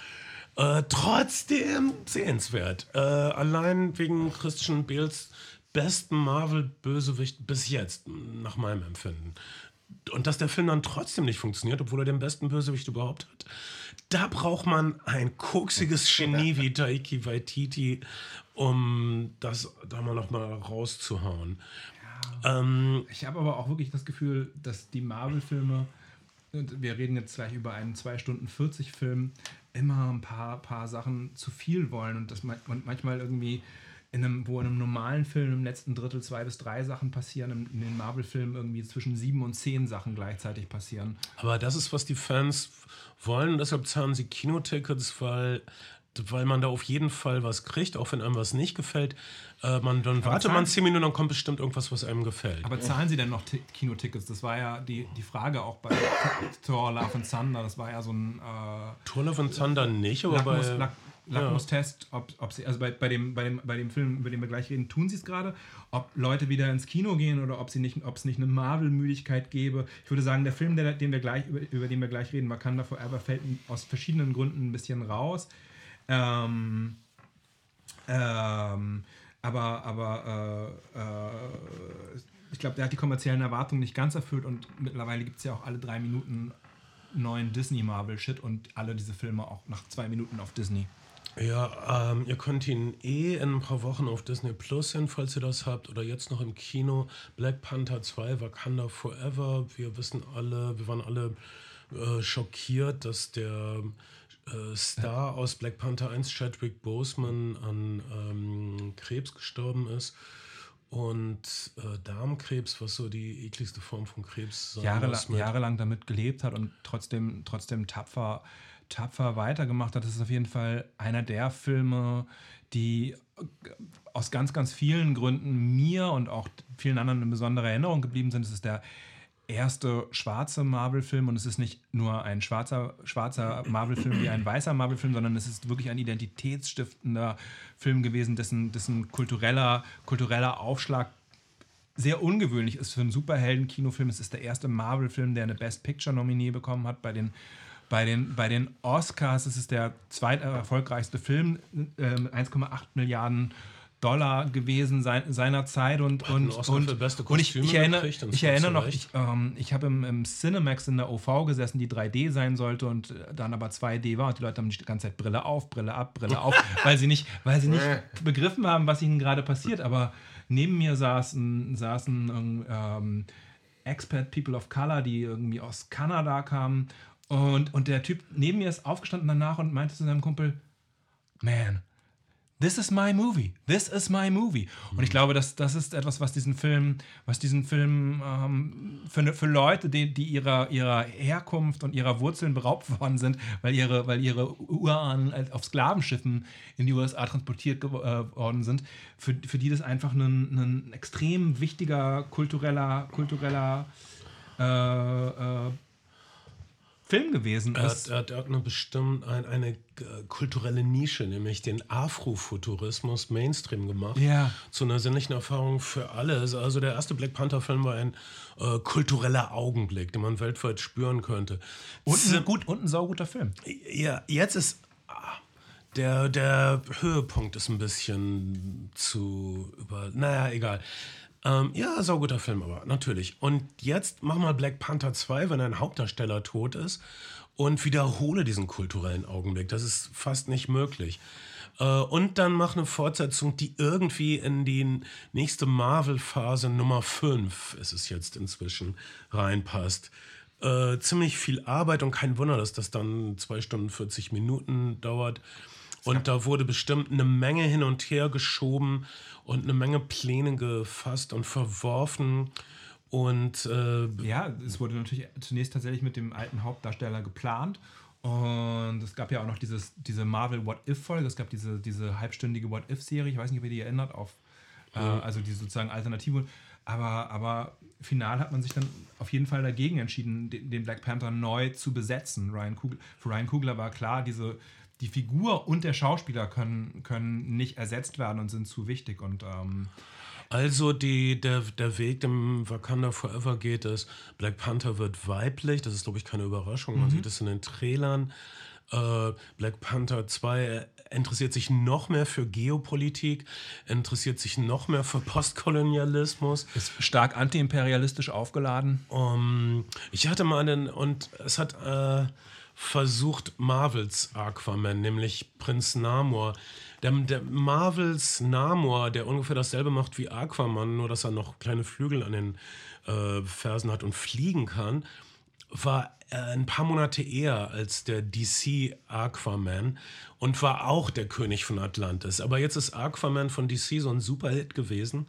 Äh, trotzdem sehenswert. Äh, allein wegen Christian Bales besten Marvel-Bösewicht bis jetzt, nach meinem Empfinden. Und dass der Film dann trotzdem nicht funktioniert, obwohl er den besten Bösewicht überhaupt hat, da braucht man ein koksiges Genie wie Taiki Waititi, um das da mal noch mal rauszuhauen. Ähm, Ich habe aber auch wirklich das Gefühl, dass die Marvel-Filme, und wir reden jetzt gleich über einen 2 Stunden 40 Film, immer ein paar, paar Sachen zu viel wollen und dass man manchmal irgendwie in einem, wo in einem normalen Film im letzten Drittel zwei bis drei Sachen passieren, in, in den Marvel-Filmen irgendwie zwischen sieben und zehn Sachen gleichzeitig passieren. Aber das ist, was die Fans wollen. Deshalb zahlen sie Kinotickets, weil, weil man da auf jeden Fall was kriegt, auch wenn einem was nicht gefällt. Äh, man, dann wartet man zehn Minuten, dann kommt bestimmt irgendwas, was einem gefällt. Aber zahlen sie denn noch Ti- Kinotickets? Das war ja die, die Frage auch bei Thor Love and Thunder. Das war ja so ein äh, Tour Love and Thunder nicht, aber Lackmus, bei... Lack, Lackmustest, ob, ob sie, also bei, bei, dem, bei, dem, bei dem Film, über den wir gleich reden, tun sie es gerade, ob Leute wieder ins Kino gehen oder ob sie nicht, es nicht eine Marvel-Müdigkeit gäbe. Ich würde sagen, der Film, der, den wir gleich, über, über den wir gleich reden, Wakanda Forever, fällt aus verschiedenen Gründen ein bisschen raus. Ähm, ähm, aber aber äh, äh, ich glaube, der hat die kommerziellen Erwartungen nicht ganz erfüllt und mittlerweile gibt es ja auch alle drei Minuten neuen Disney-Marvel-Shit und alle diese Filme auch nach zwei Minuten auf Disney. Ja, ähm, ihr könnt ihn eh in ein paar Wochen auf Disney Plus sehen, falls ihr das habt, oder jetzt noch im Kino. Black Panther 2, Wakanda Forever. Wir wissen alle, wir waren alle äh, schockiert, dass der äh, Star aus Black Panther 1, Chadwick Boseman, an ähm, Krebs gestorben ist. Und äh, Darmkrebs, was so die ekligste Form von Krebs sein Jahrelang, muss jahrelang damit gelebt hat und trotzdem, trotzdem tapfer, tapfer weitergemacht hat. Das ist auf jeden Fall einer der Filme, die aus ganz, ganz vielen Gründen mir und auch vielen anderen in besonderer Erinnerung geblieben sind. Es ist der erste schwarze Marvel-Film und es ist nicht nur ein schwarzer, schwarzer Marvel-Film wie ein weißer Marvel-Film, sondern es ist wirklich ein identitätsstiftender Film gewesen, dessen, dessen kultureller, kultureller Aufschlag sehr ungewöhnlich ist für einen Superhelden-Kinofilm. Es ist der erste Marvel-Film, der eine Best Picture-Nominie bekommen hat bei den, bei den, bei den Oscars. Es ist der zweiterfolgreichste Film, ähm, 1,8 Milliarden Dollar gewesen sein, seiner Zeit und, und, und, und ich, ich erinnere, ich erinnere noch, ich, ähm, ich habe im, im Cinemax in der OV gesessen, die 3D sein sollte und äh, dann aber 2D war und die Leute haben die ganze Zeit Brille auf, Brille ab, Brille auf, weil sie nicht, weil sie nicht begriffen haben, was ihnen gerade passiert. Aber neben mir saßen, saßen ähm, Expat People of Color, die irgendwie aus Kanada kamen. Und, und der Typ neben mir ist aufgestanden danach und meinte zu seinem Kumpel, man, This is my movie. This is my movie. Und ich glaube, dass das ist etwas, was diesen Film, was diesen Film ähm, für, für Leute, die, die ihrer, ihrer Herkunft und ihrer Wurzeln beraubt worden sind, weil ihre, weil ihre Urahnen auf Sklavenschiffen in die USA transportiert äh, worden sind, für, für die das einfach ein, ein extrem wichtiger kultureller, kultureller äh, äh, Film gewesen Er ist. hat, er hat, er hat eine bestimmt ein, eine äh, kulturelle Nische, nämlich den Afrofuturismus Mainstream gemacht. Ja. Zu einer sinnlichen Erfahrung für alle. Also der erste Black Panther-Film war ein äh, kultureller Augenblick, den man weltweit spüren könnte. Und Z- ein, gut, und ein sauguter Film. ja, jetzt ist ah, der, der Höhepunkt ist ein bisschen zu über. Naja, egal. Ähm, ja, sauguter Film, aber natürlich. Und jetzt mach mal Black Panther 2, wenn ein Hauptdarsteller tot ist und wiederhole diesen kulturellen Augenblick. Das ist fast nicht möglich. Äh, und dann mach eine Fortsetzung, die irgendwie in die nächste Marvel-Phase Nummer 5, ist es jetzt inzwischen, reinpasst. Äh, ziemlich viel Arbeit und kein Wunder, dass das dann 2 Stunden 40 Minuten dauert. Und da wurde bestimmt eine Menge hin und her geschoben und eine Menge Pläne gefasst und verworfen. Und äh, ja, es wurde natürlich zunächst tatsächlich mit dem alten Hauptdarsteller geplant. Und es gab ja auch noch dieses, diese Marvel What If-Folge. Es gab diese, diese halbstündige What If-Serie. Ich weiß nicht, ob ihr die erinnert, auf äh, also die sozusagen Alternative. Aber, aber final hat man sich dann auf jeden Fall dagegen entschieden, den, Black Panther neu zu besetzen. Ryan Kugler, für Ryan Kugler war klar, diese, die Figur und der Schauspieler können, können nicht ersetzt werden und sind zu wichtig. Und ähm, also die, der, der Weg, dem Wakanda Forever geht, ist, Black Panther wird weiblich, das ist, glaube ich, keine Überraschung, man mhm. sieht es in den Trailern. Äh, Black Panther 2 interessiert sich noch mehr für Geopolitik, interessiert sich noch mehr für Postkolonialismus. Ist stark antiimperialistisch aufgeladen. Um, ich hatte mal einen, und es hat äh, versucht Marvels Aquaman, nämlich Prinz Namor. Der, der, Marvels Namor, der ungefähr dasselbe macht wie Aquaman, nur dass er noch kleine Flügel an den äh, Fersen hat und fliegen kann, war äh, ein paar Monate eher als der DC Aquaman und war auch der König von Atlantis. Aber jetzt ist Aquaman von DC so ein Superhit gewesen.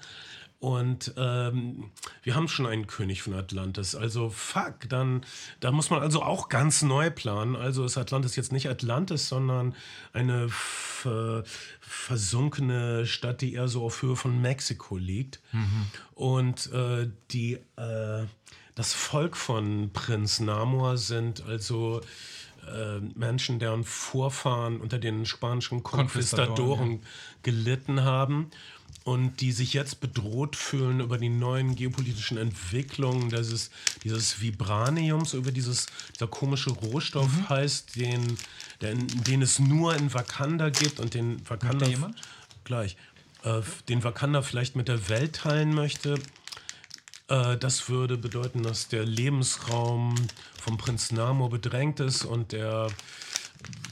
Und ähm, wir haben schon einen König von Atlantis. Also fuck, dann da muss man also auch ganz neu planen. Also ist Atlantis jetzt nicht Atlantis, sondern eine versunkene Stadt, die eher so auf Höhe von Mexiko liegt. Mhm. Und äh, die äh, das Volk von Prinz Namor sind also äh, Menschen, deren Vorfahren unter den spanischen Konquistadoren ja. gelitten haben und die sich jetzt bedroht fühlen über die neuen geopolitischen Entwicklungen dieses, dieses Vibraniums, über dieses, dieser komische Rohstoff mhm. heißt, den, den, den es nur in Wakanda gibt und den Wakanda gleich, äh, den Wakanda vielleicht mit der Welt teilen möchte. Äh, das würde bedeuten, dass der Lebensraum vom Prinz Namor bedrängt ist und er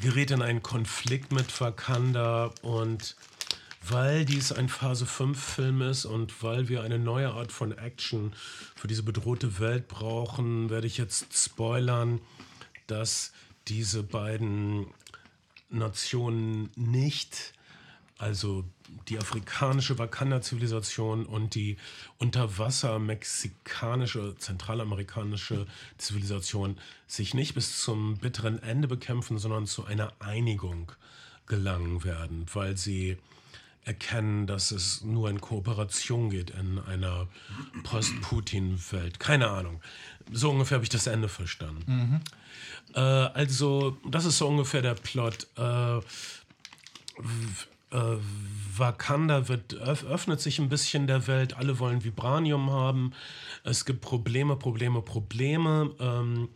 gerät in einen Konflikt mit Wakanda. Und weil dies ein Phase 5 Film ist und weil wir eine neue Art von Action für diese bedrohte Welt brauchen, werde ich jetzt spoilern, dass diese beiden Nationen nicht, also die afrikanische Wakanda-Zivilisation und die Unterwasser-mexikanische, zentralamerikanische Zivilisation sich nicht bis zum bitteren Ende bekämpfen, sondern zu einer Einigung gelangen werden, weil sie erkennen, dass es nur in Kooperation geht in einer Post-Putin-Welt. Keine Ahnung. So ungefähr habe ich das Ende verstanden. Mhm. Äh, also, das ist so ungefähr der Plot. Äh, äh, Wakanda wird, öffnet sich ein bisschen der Welt. Alle wollen Vibranium haben. Es gibt Probleme, Probleme, Probleme. Ähm, mhm.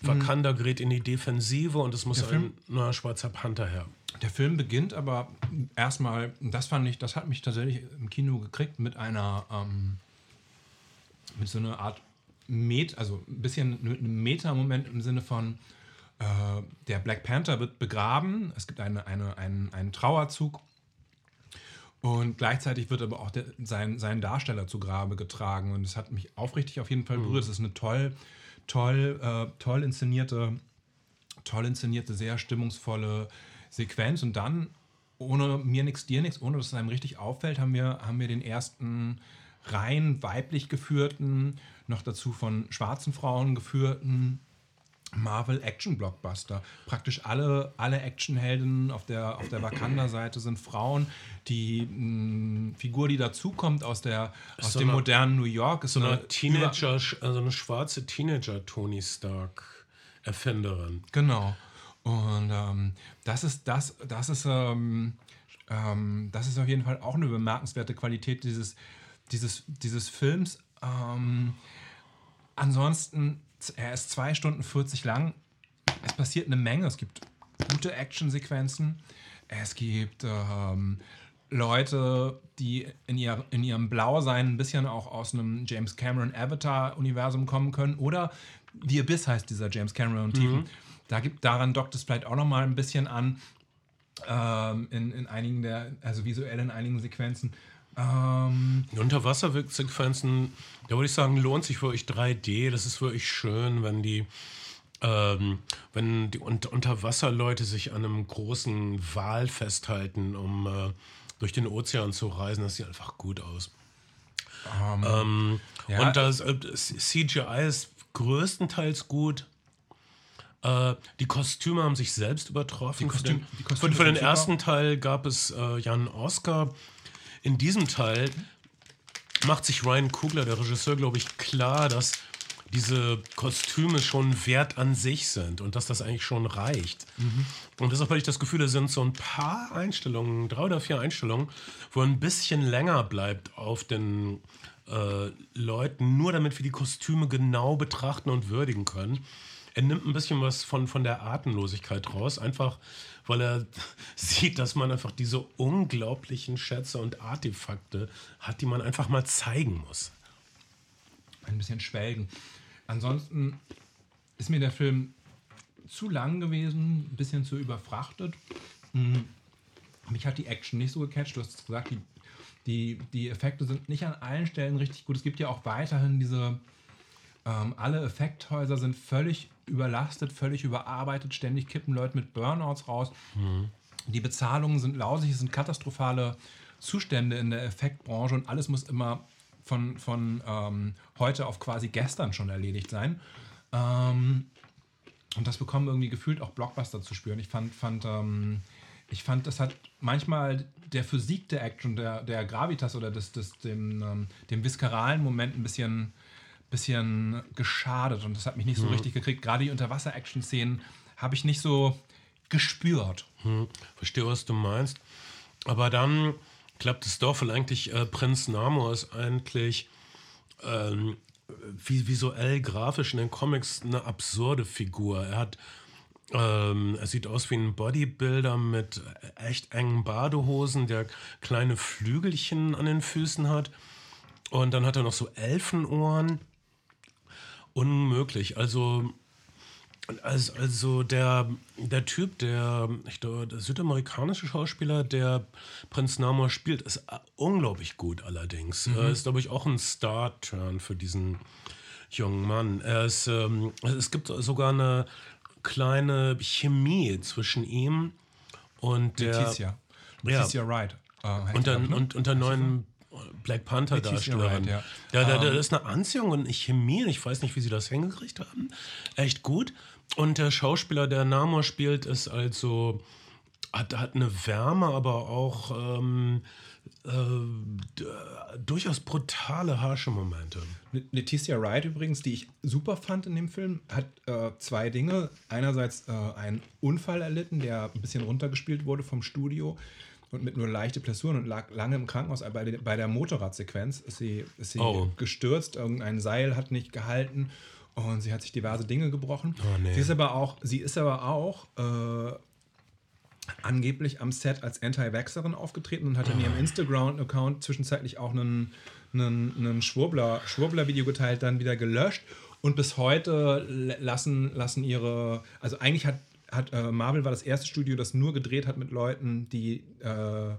Wakanda gerät in die Defensive und es muss ein neuer schwarzer Panther her. Der Film beginnt aber erstmal, das fand ich, das hat mich tatsächlich im Kino gekriegt mit einer, ähm, mit so einer Art Met, also ein bisschen einem Meta-Moment im Sinne von, äh, der Black Panther wird begraben, es gibt eine, eine, einen, einen Trauerzug und gleichzeitig wird aber auch der, sein, sein Darsteller zu Grabe getragen und es hat mich aufrichtig auf jeden Fall berührt. Mhm. Es ist eine toll, toll, äh, toll inszenierte, toll inszenierte, sehr stimmungsvolle Sequenz und dann, ohne mir nichts, dir nichts, ohne dass es einem richtig auffällt, haben wir, haben wir den ersten rein weiblich geführten, noch dazu von schwarzen Frauen geführten Marvel Action Blockbuster. Praktisch alle, alle Actionhelden auf der, auf der Wakanda-Seite sind Frauen. Die mh, Figur, die dazukommt aus, der, aus so dem eine, modernen New York, ist so eine, eine Teenager, also eine schwarze Teenager Tony Stark Erfinderin. Genau. Und ähm, das ist, das, das ist, ähm, ähm, das ist auf jeden Fall auch eine bemerkenswerte Qualität dieses, dieses, dieses Films. Ähm, ansonsten, er ist zwei Stunden 40 lang. Es passiert eine Menge. Es gibt gute Actionsequenzen. Es gibt ähm, Leute, die in, ihr, in ihrem Blausein ein bisschen auch aus einem James Cameron Avatar-Universum kommen können. Oder The Abyss heißt dieser James Cameron-Titel. Mhm. Da gibt, daran dockt es vielleicht auch nochmal ein bisschen an, ähm, in, in einigen der, also visuell in einigen Sequenzen. Ähm, Unterwassersequenzen, da würde ich sagen, lohnt sich wirklich 3D. Das ist wirklich schön, wenn die, ähm, wenn die Unter Unterwasserleute sich an einem großen Wal festhalten, um äh, durch den Ozean zu reisen. Das sieht einfach gut aus. Um, ähm, ähm, ja. Und das äh, CGI ist größtenteils gut. Äh, die Kostüme haben sich selbst übertroffen. Die Kostüm, für den, die Kostüme für den ersten Teil gab es äh, ja einen Oscar. In diesem Teil macht sich Ryan Kugler, der Regisseur, glaube ich, klar, dass diese Kostüme schon wert an sich sind und dass das eigentlich schon reicht. Mhm. Und deshalb habe ich das Gefühl, da sind so ein paar Einstellungen, drei oder vier Einstellungen, wo ein bisschen länger bleibt auf den äh, Leuten, nur damit wir die Kostüme genau betrachten und würdigen können. Er nimmt ein bisschen was von, von der Atemlosigkeit raus, einfach weil er sieht, dass man einfach diese unglaublichen Schätze und Artefakte hat, die man einfach mal zeigen muss. Ein bisschen schwelgen. Ansonsten ist mir der Film zu lang gewesen, ein bisschen zu überfrachtet. Mhm. Mich hat die Action nicht so gecatcht. Du hast gesagt, die, die, die Effekte sind nicht an allen Stellen richtig gut. Es gibt ja auch weiterhin diese. Ähm, alle Effekthäuser sind völlig überlastet, völlig überarbeitet. Ständig kippen Leute mit Burnouts raus. Mhm. Die Bezahlungen sind lausig, es sind katastrophale Zustände in der Effektbranche und alles muss immer von, von ähm, heute auf quasi gestern schon erledigt sein. Ähm, und das bekommen irgendwie gefühlt auch Blockbuster zu spüren. Ich fand, fand, ähm, ich fand, das hat manchmal der Physik der Action, der, der Gravitas oder des, des, dem, ähm, dem visceralen Moment ein bisschen, bisschen geschadet. Und das hat mich nicht so mhm. richtig gekriegt. Gerade die Unterwasser-Action-Szenen habe ich nicht so gespürt. Hm, verstehe, was du meinst. Aber dann klappt es doch, weil eigentlich äh, Prinz Namor ist eigentlich ähm, visuell, grafisch in den Comics eine absurde Figur. Er hat ähm, er sieht aus wie ein Bodybuilder mit echt engen Badehosen, der kleine Flügelchen an den Füßen hat. Und dann hat er noch so Elfenohren. Unmöglich. Also also, also der, der Typ, der, ich glaube, der südamerikanische Schauspieler, der Prinz Namor spielt, ist unglaublich gut allerdings. Mhm. Er ist, glaube ich, auch ein Star-Turn für diesen jungen Mann. Ist, ähm, es gibt sogar eine kleine Chemie zwischen ihm und der... Leticia. Leticia ja. Wright. Äh, und, der, ne? und, und der neuen Black Panther Darstellerin. Ja, ja da, da, ist eine Anziehung und eine Chemie. Ich weiß nicht, wie sie das hingekriegt haben. Echt gut. Und der Schauspieler, der Namor spielt, ist also hat, hat eine Wärme, aber auch ähm, äh, durchaus brutale, harsche Momente. Leticia Wright übrigens, die ich super fand in dem Film, hat äh, zwei Dinge. Einerseits äh, einen Unfall erlitten, der ein bisschen runtergespielt wurde vom Studio und mit nur leichte Blessuren und lag lange im Krankenhaus. Bei, bei der Motorradsequenz ist sie, ist sie oh. gestürzt, irgendein Seil hat nicht gehalten und sie hat sich diverse Dinge gebrochen. Oh, nee. Sie ist aber auch, sie ist aber auch äh, angeblich am Set als Anti-Vaxxerin aufgetreten und hat in ihrem Instagram-Account zwischenzeitlich auch einen, einen, einen Schwurbler, Schwurbler-Video geteilt, dann wieder gelöscht. Und bis heute lassen, lassen ihre, also eigentlich hat, hat äh, Marvel war das erste Studio, das nur gedreht hat mit Leuten, die äh,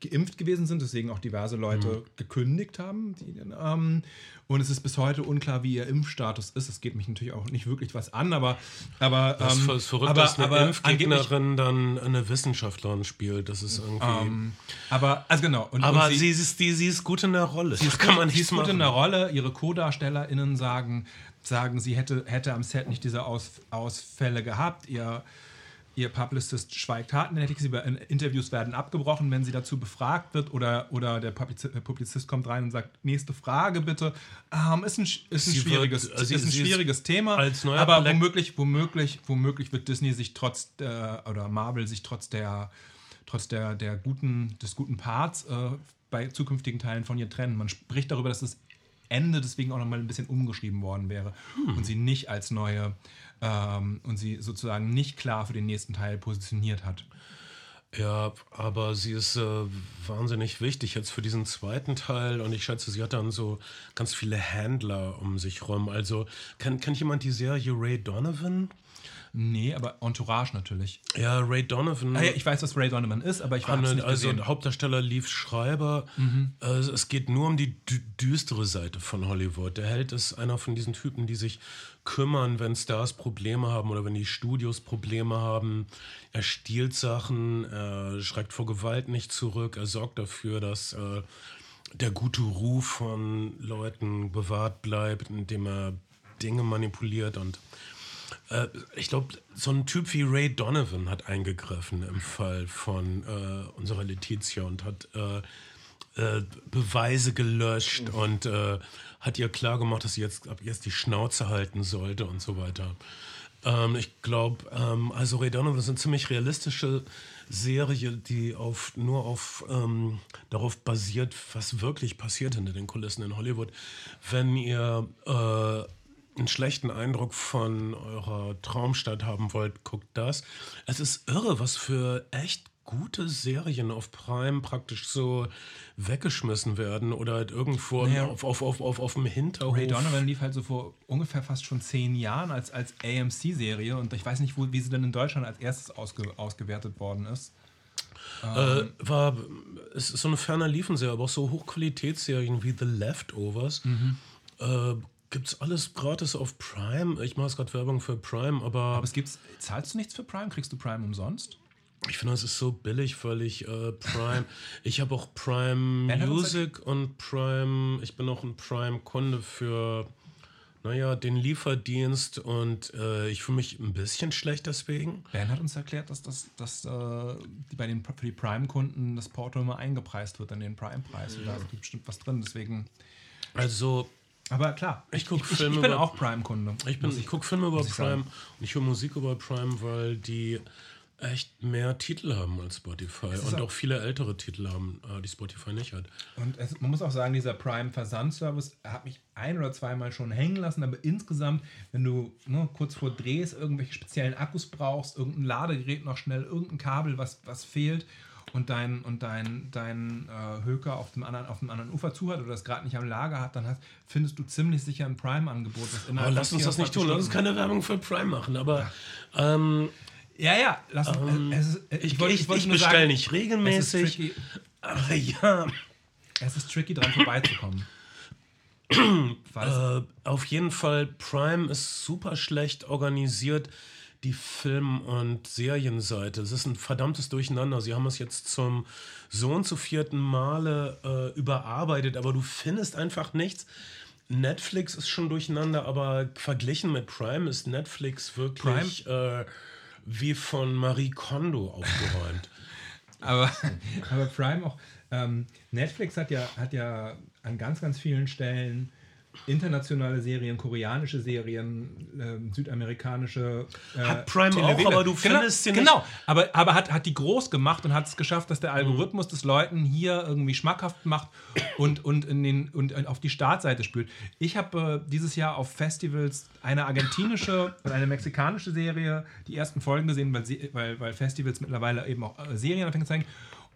geimpft gewesen sind, deswegen auch diverse Leute mhm. gekündigt haben. Die, ähm, und es ist bis heute unklar, wie ihr Impfstatus ist. Es geht mich natürlich auch nicht wirklich was an, aber. aber das ähm, ist verrückt, aber, dass eine aber Impfgegnerin dann eine Wissenschaftlerin spielt. Das ist irgendwie. Ähm, aber, also genau. Und, aber und sie, sie, ist, die, sie ist gut in der Rolle. Sie ist, kann man nicht sie ist gut in der Rolle. Ihre Co-DarstellerInnen sagen, sagen, sie hätte, hätte am Set nicht diese Aus, Ausfälle gehabt. Ihr ihr Publicist schweigt hartnäckig, sie Interviews werden abgebrochen, wenn sie dazu befragt wird oder, oder der Publizist kommt rein und sagt, nächste Frage bitte. Ähm, ist ein, ist ein schwieriges, wird, also ist ein schwieriges Thema, aber womöglich, womöglich, womöglich wird Disney sich trotz der, oder Marvel sich trotz der trotz der, der guten, des guten Parts äh, bei zukünftigen Teilen von ihr trennen. Man spricht darüber, dass das Ende deswegen auch nochmal ein bisschen umgeschrieben worden wäre hm. und sie nicht als neue ähm, und sie sozusagen nicht klar für den nächsten Teil positioniert hat. Ja, aber sie ist äh, wahnsinnig wichtig jetzt für diesen zweiten Teil und ich schätze, sie hat dann so ganz viele Händler um sich rum. Also, kennt, kennt jemand die Serie Ray Donovan? Nee, aber Entourage natürlich. Ja, Ray Donovan. Ah, ja, ich weiß, was Ray Donovan ist, aber ich weiß Hanne, nicht also gesehen. Hauptdarsteller Lief Schreiber. Äh, es geht nur um die dü düstere Seite von Hollywood. Der Held ist einer von diesen Typen, die sich kümmern, wenn Stars Probleme haben oder wenn die Studios Probleme haben. Er stiehlt Sachen, er schreckt vor Gewalt nicht zurück, er sorgt dafür, dass äh, der gute Ruf von Leuten bewahrt bleibt, indem er Dinge manipuliert und äh, ich glaube, so ein Typ wie Ray Donovan hat eingegriffen im Fall von äh, unserer Letizia und hat äh, äh, Beweise gelöscht und äh, hat ihr klargemacht, dass sie jetzt ab jetzt die Schnauze halten sollte und so weiter. Ähm, ich glaube, ähm, also Ray Donovan ist eine ziemlich realistische Serie, die auf, nur auf, ähm, darauf basiert, was wirklich passiert hinter den Kulissen in Hollywood. Wenn ihr äh, einen schlechten Eindruck von eurer Traumstadt haben wollt, guckt das. Es ist irre, was für echt gute Serien auf Prime praktisch so weggeschmissen werden oder halt irgendwo Naja. auf, auf, auf, auf, auf dem Hinterhof. Ray Donovan lief halt so vor ungefähr fast schon zehn Jahren als, als AMC-Serie und ich weiß nicht, wo, wie sie dann in Deutschland als erstes ausge, ausgewertet worden ist. Äh, war, es ist so eine ferner Liefenserie, aber auch so Hochqualitätsserien wie The Leftovers. Äh, gibt's alles gratis auf Prime. Ich mache gerade Werbung für Prime, aber, Aber es gibt's, zahlst du nichts für Prime? Kriegst du Prime umsonst? Ich finde, es ist so billig, weil ich äh, Prime. ich habe auch Prime Music und Prime. Ich bin auch ein Prime-Kunde für, naja, den Lieferdienst und äh, ich fühle mich ein bisschen schlecht deswegen. Ben hat uns erklärt, dass, das, dass äh, die bei den, für die Prime-Kunden das Porto immer eingepreist wird an den Prime-Preis. Und da ist bestimmt was drin, deswegen. Also, Aber klar, Ich ich, Filme ich bin über- auch Prime-Kunde. Ich, bin- ich gucke Filme über ich Prime sagen. und ich höre Musik über Prime, weil die echt mehr Titel haben als Spotify und auch- auch viele ältere Titel haben, äh, die Spotify nicht hat. Und es, man muss auch sagen, dieser Prime-Versandservice hat mich ein oder zweimal schon hängen lassen, aber insgesamt, wenn du ne, kurz vor Drehs irgendwelche speziellen Akkus brauchst, irgendein Ladegerät noch schnell, irgendein Kabel, was, was fehlt und dein, und dein, dein äh, Höker auf dem, anderen, auf dem anderen Ufer zu hat oder das gerade nicht am Lager hat, dann hast, findest du ziemlich sicher ein Prime-Angebot. Aber innerhalb lass uns das nicht tun, 24 lass uns keine Werbung für Prime machen, aber ähm, Ja, ja, lass uns. Ähm, es ist, ich, wollte- ich, wollte ich nur bestelle sagen, nicht regelmäßig. Aber ja, es ist tricky, dran vorbeizukommen. Äh, auf jeden Fall, Prime ist super schlecht organisiert, die Film- und Serienseite. Es ist ein verdammtes Durcheinander. Sie haben es jetzt zum so und zu vierten Male äh, überarbeitet, aber du findest einfach nichts. Netflix ist schon durcheinander, aber verglichen mit Prime ist Netflix wirklich äh, wie von Marie Kondo aufgeräumt. Aber, aber Prime auch. Ähm, Netflix hat ja, hat ja an ganz, ganz vielen Stellen internationale Serien, koreanische Serien, ähm, südamerikanische. Äh, Hat Prime auch, Televene. aber du genau, findest sie nicht- Genau, aber, aber hat, hat die groß gemacht und hat es geschafft, dass der Algorithmus des Leuten hier irgendwie schmackhaft macht und, und, in den, und auf die Startseite spült. Ich habe äh, dieses Jahr auf Festivals eine argentinische und eine mexikanische Serie die ersten Folgen gesehen, weil, weil, weil Festivals mittlerweile eben auch äh, Serien anfangen zu zeigen.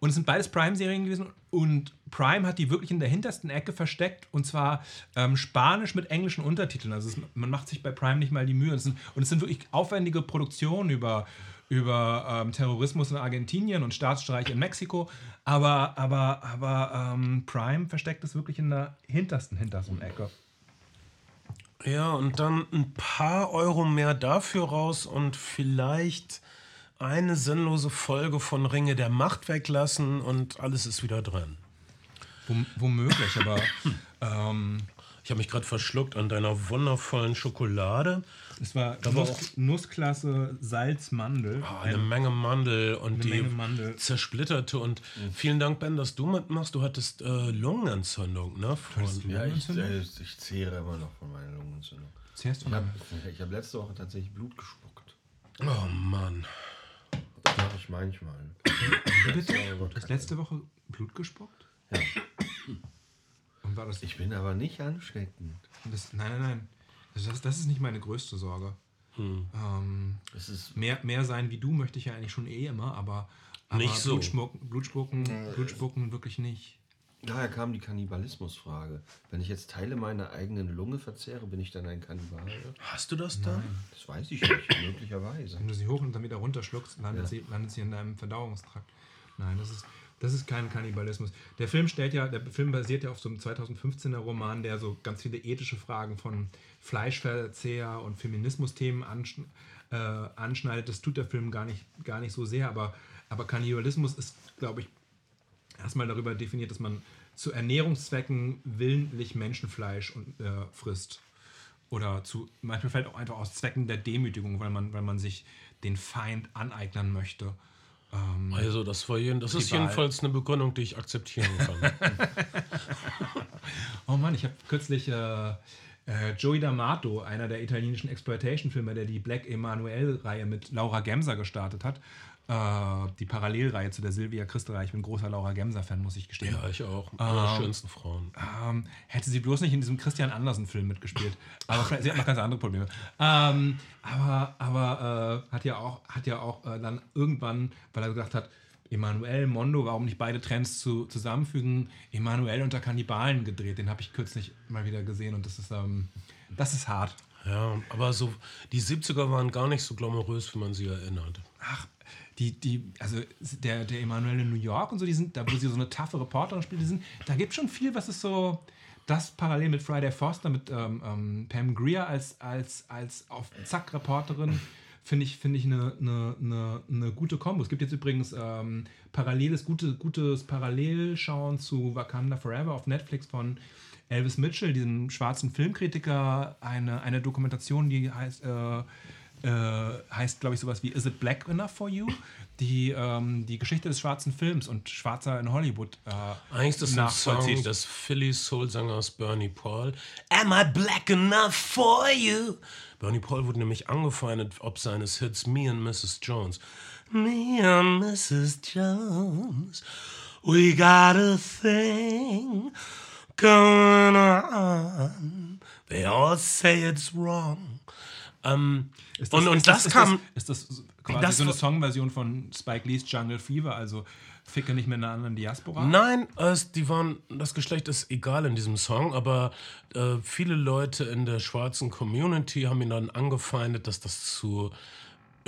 Und es sind beides Prime-Serien gewesen. Und Prime hat die wirklich in der hintersten Ecke versteckt. Und zwar ähm, Spanisch mit englischen Untertiteln. Also es, man macht sich bei Prime nicht mal die Mühe. Und es sind, und es sind wirklich aufwendige Produktionen über, über ähm, Terrorismus in Argentinien und Staatsstreich in Mexiko. Aber, aber, aber ähm, Prime versteckt es wirklich in der hintersten, hintersten Ecke. Ja, und dann ein paar Euro mehr dafür raus und vielleicht eine sinnlose Folge von Ringe der Macht weglassen und alles ist wieder drin. Wom womöglich, aber ähm, Ich habe mich gerade verschluckt an deiner wundervollen Schokolade. es war war Nuss, Nussklasse Salz-Mandel. Ah, eine Menge Mandel und die Menge Mandel. zersplitterte. Und vielen Dank, Ben, dass du mitmachst. Du hattest äh, Lungenentzündung, ne? Von, Ja, ich, Lungenentzündung? äh, ich zehre immer noch von meiner Lungenentzündung. Zuerst Ich habe ich hab letzte Woche tatsächlich Blut gespuckt. oh Mann. Das mache ich manchmal. Bitte? Du hast letzte Woche Blut gespuckt? Ja. Und war das. Ich bin aber nicht ansteckend. das nein, nein, nein. Das, das, das ist nicht meine größte Sorge. Ähm, Es ist mehr, mehr sein wie du möchte ich ja eigentlich schon eh immer, aber. Aber Nicht so. Blutspucken, Blutspucken, Blutspucken wirklich nicht. Daher kam die Kannibalismusfrage. Wenn ich jetzt Teile meiner eigenen Lunge verzehre, bin ich dann ein Kannibale? Hast du das dann? Das weiß ich nicht, möglicherweise. Wenn du sie hoch und dann wieder runterschluckst, landet, Ja. sie, landet sie in deinem Verdauungstrakt. Nein, das ist, das ist kein Kannibalismus. Der Film stellt ja, der Film basiert ja auf so einem 2015er Roman, der so ganz viele ethische Fragen von Fleischverzehr und Feminismusthemen anschn äh, anschneidet. Das tut der Film gar nicht, gar nicht so sehr, aber, aber Kannibalismus ist, glaube ich, erstmal darüber definiert, dass man zu Ernährungszwecken willentlich Menschenfleisch und, äh, frisst. Oder zu, manchmal fällt auch einfach aus Zwecken der Demütigung, weil man, weil man sich den Feind aneignen möchte. Ähm, Also, das, war jeden, das ist jedenfalls eine Begründung, die ich akzeptieren kann. oh Mann, ich habe kürzlich äh, äh, Joey D'Amato, einer der italienischen Exploitation-Filme, der die Black Emanuel-Reihe mit Laura Gemser gestartet hat. Äh, die Parallelreihe zu der Silvia Christel-Reihe. Ich bin großer Laura Gemser-Fan, muss ich gestehen. ja, ich auch. Eine schönsten Frauen. Ähm, hätte sie bloß nicht in diesem Christian Andersen-Film mitgespielt. Aber sie hat noch ganz andere Probleme. Ähm, aber aber äh, hat ja auch, hat ja auch äh, dann irgendwann, weil er gesagt hat, Emanuel, Mondo, warum nicht beide Trends zu, zusammenfügen? Emanuel unter Kannibalen gedreht. Den habe ich kürzlich mal wieder gesehen und das ist, ähm, das ist hart. Ja, aber so, die 70er waren gar nicht so glamourös, wie man sie erinnert. Ach, die, die, also der, der Emanuel in New York und so, die sind, da wo sie so eine taffe Reporterin spielt, die sind, da gibt schon viel, was ist so, das parallel mit Friday Foster, mit ähm, ähm, Pam Greer als, als, als auf Zack Reporterin, finde ich, finde ich eine, eine, eine, eine gute Kombo. Es gibt jetzt übrigens ähm, paralleles, gute, gutes Parallelschauen zu Wakanda Forever auf Netflix von Elvis Mitchell, diesem schwarzen Filmkritiker, eine, eine Dokumentation, die heißt, äh, äh, heißt, glaube ich, sowas wie Is it Black Enough for You? Die, ähm, die Geschichte des schwarzen Films und Schwarzer in Hollywood. Äh, Eigentlich ist das ein Song des Philly Soul-Sängers Bernie Paul. Am I black enough for you? Bernie Paul wurde nämlich angefeindet ob seines Hits Me and Mrs. Jones. Me and Mrs. Jones, we got a thing going on. They all say it's wrong. Ähm, Ist und, und ist das, ist kam. Ist das, quasi das so eine Songversion von Spike Lees Jungle Fever, also Ficke nicht mit einer anderen Diaspora? Nein, es, die waren, das Geschlecht ist egal in diesem Song, aber äh, viele Leute in der schwarzen Community haben ihn dann angefeindet, dass das zu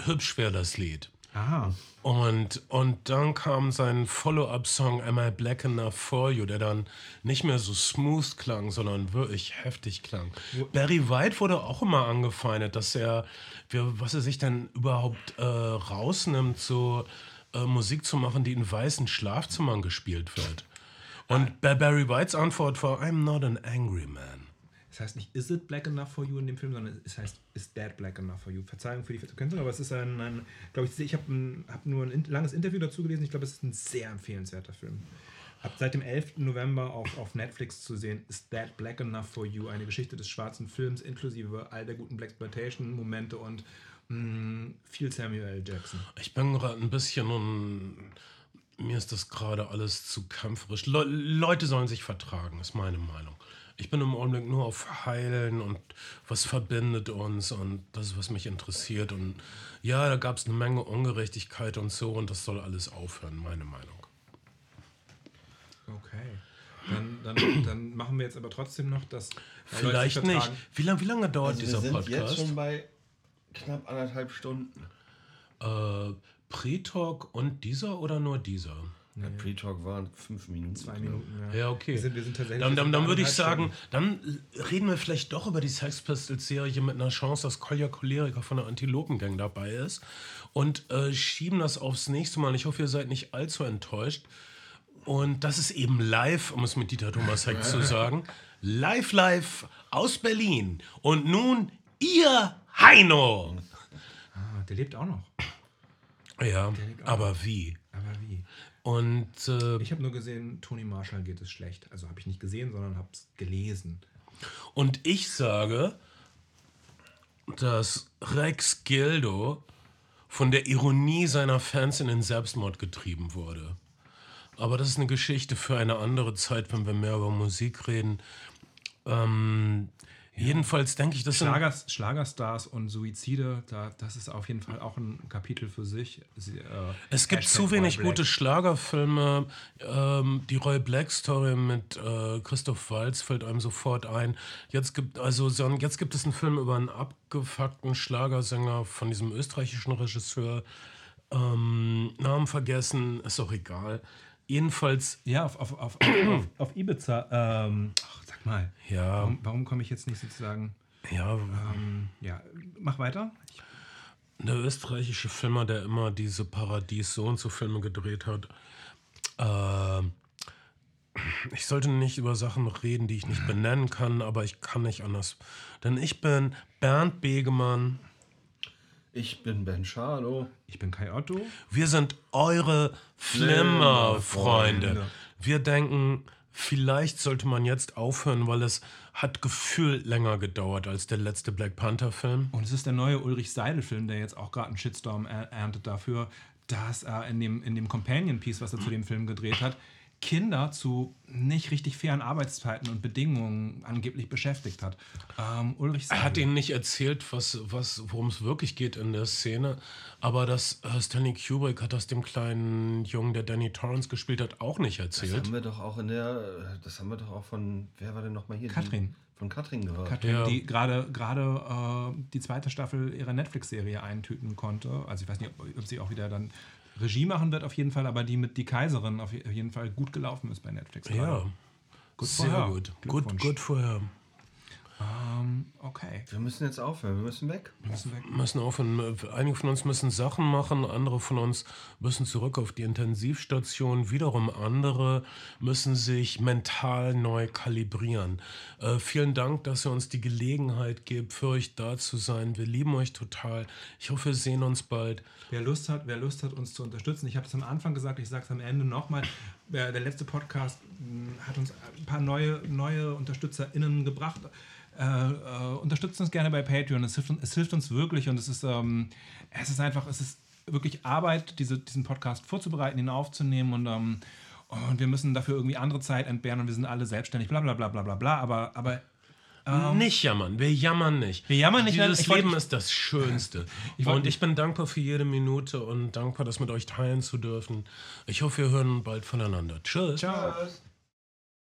hübsch wäre, das Lied. Aha. Und, und dann kam sein Follow-up-Song Am I Black Enough For You, der dann nicht mehr so smooth klang, sondern wirklich heftig klang. Barry White wurde auch immer angefeindet, dass er, was er sich dann überhaupt äh, rausnimmt, so äh, Musik zu machen, die in weißen Schlafzimmern gespielt wird. Und Ba- Barry Whites Antwort war I'm not an angry man. Es heißt nicht Is it black enough for you in dem Film, sondern es heißt Is that black enough for you? Verzeihung für die Verkürzung, aber es ist ein, ein glaube ich, ich habe hab nur ein in- langes Interview dazu gelesen. Ich glaube, es ist ein sehr empfehlenswerter Film. Ab seit dem 11. November auf, auf Netflix zu sehen, Is That Black Enough for You? Eine Geschichte des schwarzen Films inklusive all der guten Blaxploitation-Momente und mh, viel Samuel L. Jackson. Ich bin gerade ein bisschen und mir ist das gerade alles zu kämpferisch. Le Leute sollen sich vertragen, ist meine Meinung. Ich bin im Augenblick nur auf Heilen und was verbindet uns und das ist, was mich interessiert. Und ja, da gab es eine Menge Ungerechtigkeit und so und das soll alles aufhören, meine Meinung. Okay. Dann, dann, dann machen wir jetzt aber trotzdem noch das. sich Vielleicht nicht. Wie, lang, wie lange dauert Also wir dieser sind jetzt Podcast? schon bei knapp anderthalb Stunden. Äh, Pre-Talk und dieser oder nur dieser? Der Pre-Talk waren fünf Minuten. Zwei Minuten, ja. Ja, okay. Wir sind, wir sind tatsächlich. Dann, dann, dann würde ich sagen, dann reden wir vielleicht doch über die Sex Pistols-Serie mit einer Chance, dass Kolja Choleriker von der Antilopengang dabei ist und äh, schieben das aufs nächste Mal. Ich hoffe, ihr seid nicht allzu enttäuscht. Und das ist eben live, um es mit Dieter Thomas Heck zu sagen. Live, live aus Berlin. Und nun ihr Heino. Ah, der lebt auch noch. Ja, aber wie? Aber wie? Und äh, Ich habe nur gesehen, Tony Marshall geht es schlecht. Also habe ich nicht gesehen, sondern habe es gelesen. Und ich sage, dass Rex Gildo von der Ironie seiner Fans in den Selbstmord getrieben wurde. Aber das ist eine Geschichte für eine andere Zeit, wenn wir mehr über Musik reden. Ähm, Jedenfalls denke ich, das sind Schlagers, Schlagerstars und Suizide, da, das ist auf jeden Fall auch ein Kapitel für sich. Sie, äh, Es gibt Hashtag zu wenig gute Schlagerfilme. Ähm, die Roy Black Story mit äh, Christoph Waltz fällt einem sofort ein. Jetzt gibt also jetzt gibt es einen Film über einen abgefuckten Schlagersänger von diesem österreichischen Regisseur. Ähm, Namen vergessen, ist auch egal. Jedenfalls, Ja, auf, auf, auf, auf, auf Ibiza. Ähm, ach, mal, ja, warum, warum komme ich jetzt nicht sozusagen. ja, Ähm, ja, mach weiter. der österreichische Filmer, der immer diese Paradies so und so Filme gedreht hat. Ähm, ich sollte nicht über Sachen reden, die ich nicht benennen kann, aber ich kann nicht anders. Denn ich bin Bernd Begemann. Ich bin Ben Schalo. Ich bin Kai Otto. Wir sind eure Flimmer-Freunde. Wir denken, vielleicht sollte man jetzt aufhören, weil es hat gefühlt länger gedauert als der letzte Black Panther-Film. Und es ist der neue Ulrich Seidel-Film, der jetzt auch gerade einen Shitstorm er erntet dafür, dass er in dem, in dem Companion-Piece, was er zu dem Film gedreht hat, Kinder zu nicht richtig fairen Arbeitszeiten und Bedingungen angeblich beschäftigt hat. Ähm, Ulrich Er hat Seidel. ihnen nicht erzählt, was, was, worum es wirklich geht in der Szene. Aber das äh, Stanley Kubrick hat das dem kleinen Jungen, der Danny Torrance gespielt hat, auch nicht Das erzählt. haben wir doch auch in der. Das haben wir doch auch von. Wer war denn nochmal hier? Katrin. Die, von Katrin gehört. Katrin, Ja. die gerade gerade äh, die zweite Staffel ihrer Netflix-Serie eintüten konnte. Also ich weiß nicht, ob, ob sie auch wieder dann Regie machen wird auf jeden Fall, aber die mit Die Kaiserin auf je- jeden Fall gut gelaufen ist bei Netflix. Ja, gerade. Gut sehr vorher. gut. Gut, Glückwunsch. gut vorher. Ähm, okay. Wir müssen jetzt aufhören, wir müssen weg. Wir müssen weg. müssen aufhören. Einige von uns müssen Sachen machen, andere von uns müssen zurück auf die Intensivstation, wiederum andere müssen sich mental neu kalibrieren. Äh, vielen Dank, dass ihr uns die Gelegenheit gebt, für euch da zu sein. Wir lieben euch total. Ich hoffe, wir sehen uns bald. Wer Lust hat, wer Lust hat, uns zu unterstützen. Ich habe es am Anfang gesagt, ich sage es am Ende nochmal. Der der letzte Podcast mh, hat uns ein paar neue, neue UnterstützerInnen gebracht. Äh, äh, unterstützt uns gerne bei Patreon. Es hilft, uns- es hilft uns wirklich und es ist, ähm, es ist einfach, es ist wirklich Arbeit, diese, diesen Podcast vorzubereiten, ihn aufzunehmen und, ähm, und wir müssen dafür irgendwie andere Zeit entbehren und wir sind alle selbstständig, bla bla bla bla bla bla. Aber, aber nicht jammern, wir jammern nicht. Ähm, Wir jammern nicht, Dieses Leben ist das Schönste. Ich und ich bin dankbar für jede Minute und dankbar, das mit euch teilen zu dürfen. Ich hoffe, wir hören bald voneinander. Tschüss. Tschüss.